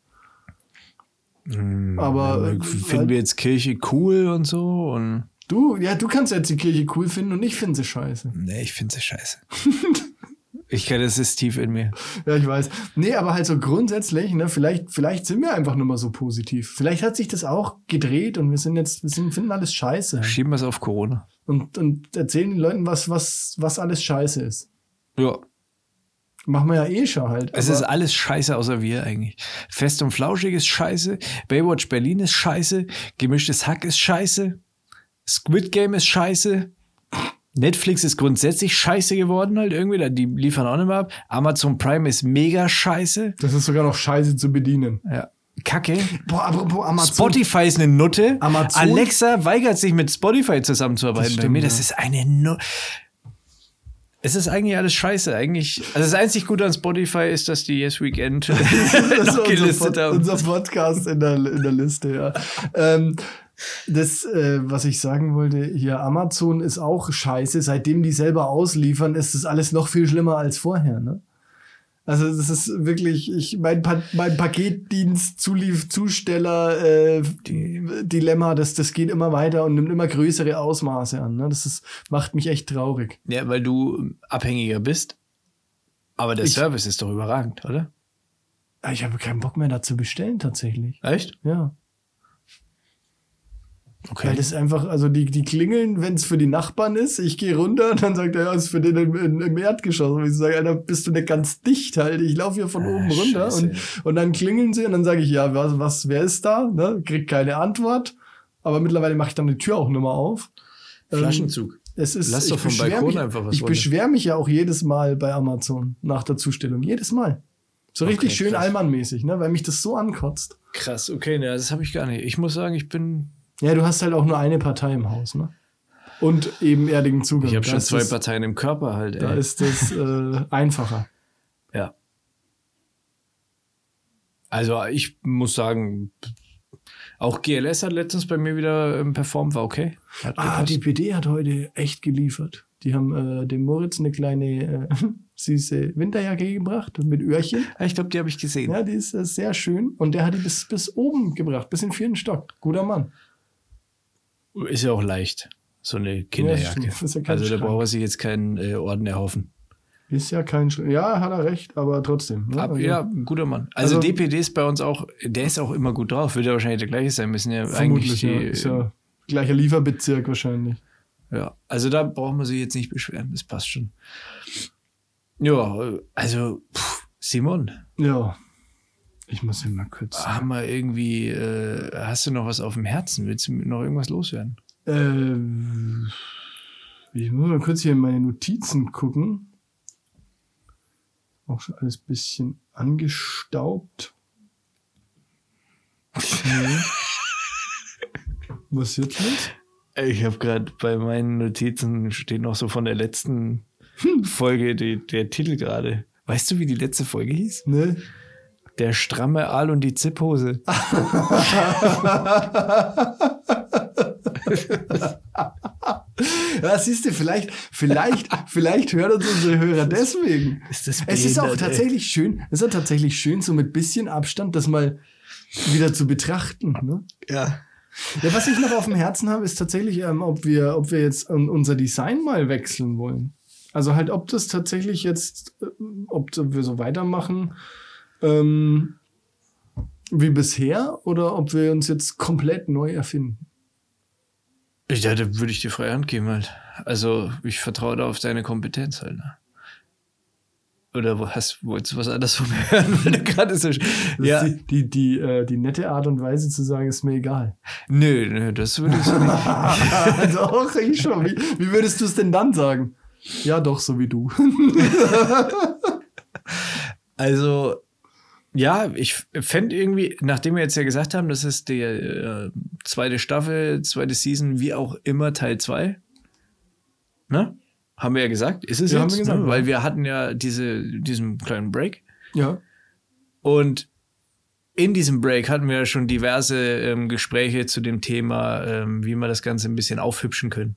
Aber äh, Finden halt, wir jetzt Kirche cool und so? Und du, ja, du kannst jetzt die Kirche cool finden und ich finde sie scheiße. nee, ich finde sie scheiße. ich kenne das ist tief in mir. Ja, ich weiß. Nee, aber halt so grundsätzlich, ne, vielleicht, vielleicht sind wir einfach nur mal so positiv. Vielleicht hat sich das auch gedreht und wir sind jetzt, wir sind, finden alles scheiße. Schieben wir es auf Corona. Und, und erzählen den Leuten, was, was, was alles scheiße ist. Ja. Machen wir ja eh schon halt. Es aber- ist alles scheiße, außer wir eigentlich. Fest und Flauschig ist scheiße. Baywatch Berlin ist scheiße. Gemischtes Hack ist scheiße. Squid Game ist scheiße. Netflix ist grundsätzlich scheiße geworden halt irgendwie. Die liefern auch nicht mehr ab. Amazon Prime ist mega scheiße. das ist sogar noch scheiße zu bedienen. Ja. Kacke. Boah, apropos Amazon. Spotify ist eine Nutte. Amazon- Alexa weigert sich mit Spotify zusammenzuarbeiten. Das Bei stimmt, mir, das ja. ist eine Nu Es ist eigentlich alles scheiße. Eigentlich, also das einzig Gute an Spotify ist, dass die Yes Weekend Das noch unser, gelistet Pod haben. unser Podcast in der, in der Liste, ja. ähm, das, äh, was ich sagen wollte, hier Amazon ist auch scheiße. Seitdem die selber ausliefern, ist das alles noch viel schlimmer als vorher, ne? Also das ist wirklich, ich mein, pa mein Paketdienst, Zulief, Zusteller, äh, Dilemma, das, das geht immer weiter und nimmt immer größere Ausmaße an. Ne? Das ist, macht mich echt traurig. Ja, weil du abhängiger bist. Aber der Ich- Service ist doch überragend, oder? Ah, Ich habe keinen Bock mehr dazu bestellen, tatsächlich. Echt? Ja. Okay. Weil das einfach, also die, die klingeln, wenn es für die Nachbarn ist. Ich gehe runter und dann sagt er, ja, ist für den im, im, im Erdgeschoss. Und ich sage, Alter, bist du nicht ganz dicht halt? Ich laufe hier von Ah, oben runter. scheiße. Und, und dann klingeln sie und dann sage ich, ja, was, was, wer ist da? Ne? Krieg keine Antwort. Aber mittlerweile mache ich dann die Tür auch nicht mehr auf. Ähm, Flaschenzug. Es ist, Lass doch vom Balkon mich, einfach was Ich beschwere mich ja auch jedes Mal bei Amazon nach der Zustellung. Jedes Mal. So richtig Okay, schön. Allmann-mäßig, ne? weil mich das so ankotzt. Krass, okay, ne, das habe ich gar nicht. Ich muss sagen, ich bin. Ja, du hast halt auch nur eine Partei im Haus, ne? Und ebenerdigen Zugang. Ich habe Da schon zwei das, Parteien im Körper halt, Da ey. ist das äh, einfacher. Ja. Also ich muss sagen, auch GLS hat letztens bei mir wieder ähm, performt, war okay. Hat Ah, gepasst. die PD hat heute echt geliefert. Die haben äh, dem Moritz eine kleine äh, süße Winterjacke gebracht mit Öhrchen. Ja, ich glaube, die habe ich gesehen. Ja, die ist äh, sehr schön. Und der hat die bis, bis oben gebracht, bis in den vierten Stock. Guter Mann. Ist ja auch leicht, so eine Ja, Kinderjacke. ja kein also da braucht er sich jetzt keinen äh, Orden erhoffen. Ist ja kein Sch Ja, hat er recht, aber trotzdem. Ne? Ab, Also, ja, ein guter Mann. Also, Also- DPD ist bei uns auch, der ist auch immer gut drauf. Wird ja wahrscheinlich der gleiche sein müssen. Ja, Vermutlich, eigentlich die, ja. Ist ja gleicher Lieferbezirk wahrscheinlich. Ja, also da braucht man sich jetzt nicht beschweren, das passt schon. Ja, also pff, Simon, Ja. Ich muss ihn mal kurz. haben wir irgendwie, äh, hast du noch was auf dem Herzen? Willst du noch irgendwas loswerden? Ähm, ich muss mal kurz hier in meine Notizen gucken. Auch schon alles ein bisschen angestaubt. Nee. Was jetzt los? Ich habe gerade bei meinen Notizen steht noch so von der letzten Folge die, der Titel gerade. Weißt du, wie die letzte Folge hieß? Ne? Der stramme Aal und die Zipphose. Ja, siehst du, vielleicht, vielleicht, vielleicht hören uns unsere Hörer deswegen. Ist das Es ist auch behindert, ey. tatsächlich schön, es ist auch tatsächlich schön, so mit bisschen Abstand das mal wieder zu betrachten. Ne? Ja. Ja, was ich noch auf dem Herzen habe, ist tatsächlich, ähm, ob wir, ob wir jetzt ähm, unser Design mal wechseln wollen. Also halt, ob das tatsächlich jetzt, äh, ob wir so weitermachen ähm, wie bisher oder ob wir uns jetzt komplett neu erfinden. Ja, da würde ich dir freie Hand geben halt. Also, ich vertraue da auf deine Kompetenz halt. Ne? Oder wo hast, wolltest du was anderes von mir hören? Weil du gerade so, ja, die, die, die, äh, die nette Art und Weise zu sagen, ist mir egal. nö, nö, das würde ich so nicht. doch, ich schon. Wie, wie würdest du es denn dann sagen? Ja, doch, so wie du. Also, ja, ich fände irgendwie, nachdem wir jetzt ja gesagt haben, das ist die äh, zweite Staffel, zweite Season, wie auch immer, Teil 2. Ne? Haben wir ja gesagt. Ist es Ja, haben jetzt? wir gesagt, ne? Weil wir hatten ja diese, diesen kleinen Break. ja. Und in diesem Break hatten wir ja schon diverse ähm, Gespräche zu dem Thema, ähm, wie wir das Ganze ein bisschen aufhübschen können.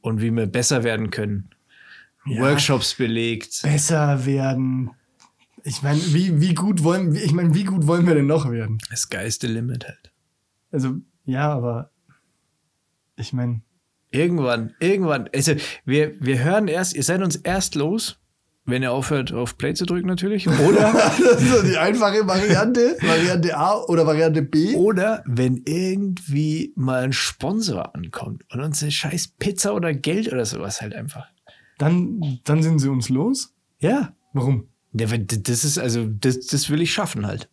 Und wie wir besser werden können. Ja. Workshops belegt. Besser werden. Ich meine, wie, wie gut wollen ich meine, wie gut wollen wir denn noch werden? Das geiste Limit halt. Also, ja, aber ich meine, Irgendwann, irgendwann. Also, wir, wir hören erst, ihr seid uns erst los, wenn ihr aufhört, auf Play zu drücken natürlich. Oder, das ist so die einfache Variante, Variante A oder Variante B. oder wenn irgendwie mal ein Sponsor ankommt und uns eine scheiß Pizza oder Geld oder sowas halt einfach. Dann, dann sind sie uns los. Ja. Warum? Das ist also, das, das will ich schaffen halt.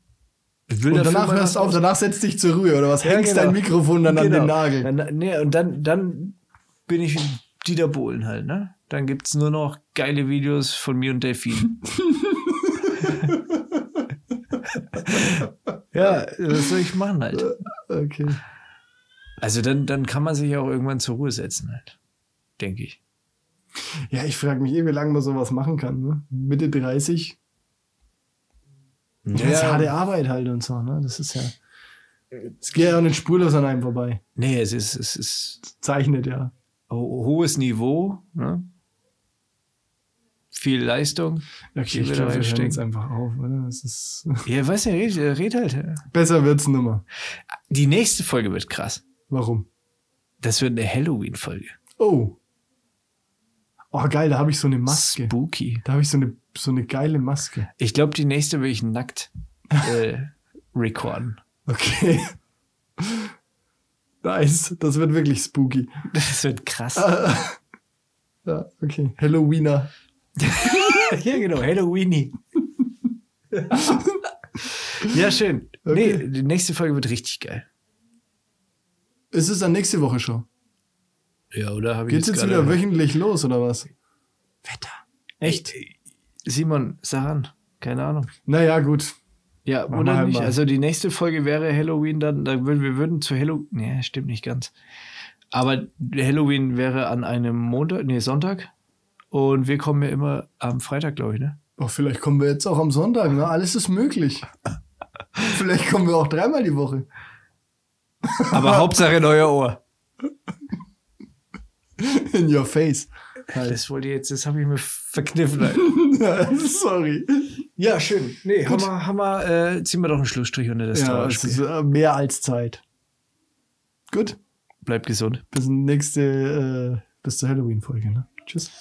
Ich will Und danach hörst du auf, danach setzt dich zur Ruhe oder was? Ja, Hängst genau. dein Mikrofon dann an Genau. den Nagel. Dann, nee, und dann, dann bin ich Dieter Bohlen halt, ne? Dann gibt's nur noch geile Videos von mir und Delfin. ja, was soll ich machen halt? Okay. Also dann, dann kann man sich auch irgendwann zur Ruhe setzen halt. Denke ich. Ja, ich frage mich eh, wie lange man sowas machen kann. Ne? Mitte 30. Das ist harte Arbeit halt und so. Ne? Das ist ja. Es geht ja auch nicht spurlos an einem vorbei. Nee, es ist, es ist Zeichnet ja. ho hohes Niveau, ne? Viel Leistung. Okay, ich glaube, wir hören jetzt einfach auf. Oder? Es ist Ja, weiß ja, red, red halt. ja. Besser wird's nimmer. Die nächste Folge wird krass. Warum? Das wird eine Halloween-Folge. Oh. Oh, geil, da habe ich so eine Maske. Spooky. Da habe ich so eine, so eine geile Maske. Ich glaube, die nächste will ich nackt äh, recorden. Okay. Nice. Das wird wirklich spooky. Das wird krass. Ja, okay. Halloweener. ja, genau, Halloweeny. ja, schön. Okay. Nee, die nächste Folge wird richtig geil. Ist es dann nächste Woche schon? Ja, oder? Hab ich Geht's jetzt gerade- wieder wöchentlich los oder was? Wetter. Echt? Simon, sag an. Keine Ahnung. Naja, gut. Ja, wir oder halt nicht? mal. Also die nächste Folge wäre Halloween dann, da würden wir würden zu Halloween. Nee, stimmt nicht ganz. Aber Halloween wäre an einem Montag, nee, Sonntag. Und wir kommen ja immer am Freitag, glaube ich, ne? Oh, vielleicht kommen wir jetzt auch am Sonntag. Ne? Alles ist möglich. vielleicht kommen wir auch dreimal die Woche. Aber Hauptsache in euer Ohr. In your face. Das wollte ich jetzt, das habe ich mir verkniffen. Sorry. Ja, schön. Nee, haben wir, haben wir, äh, ziehen wir doch einen Schlussstrich unter das Ja, es ist äh, mehr als Zeit. Gut. Bleibt gesund. Bis nächste, äh, bis zur Halloween-Folge. Ne? Tschüss.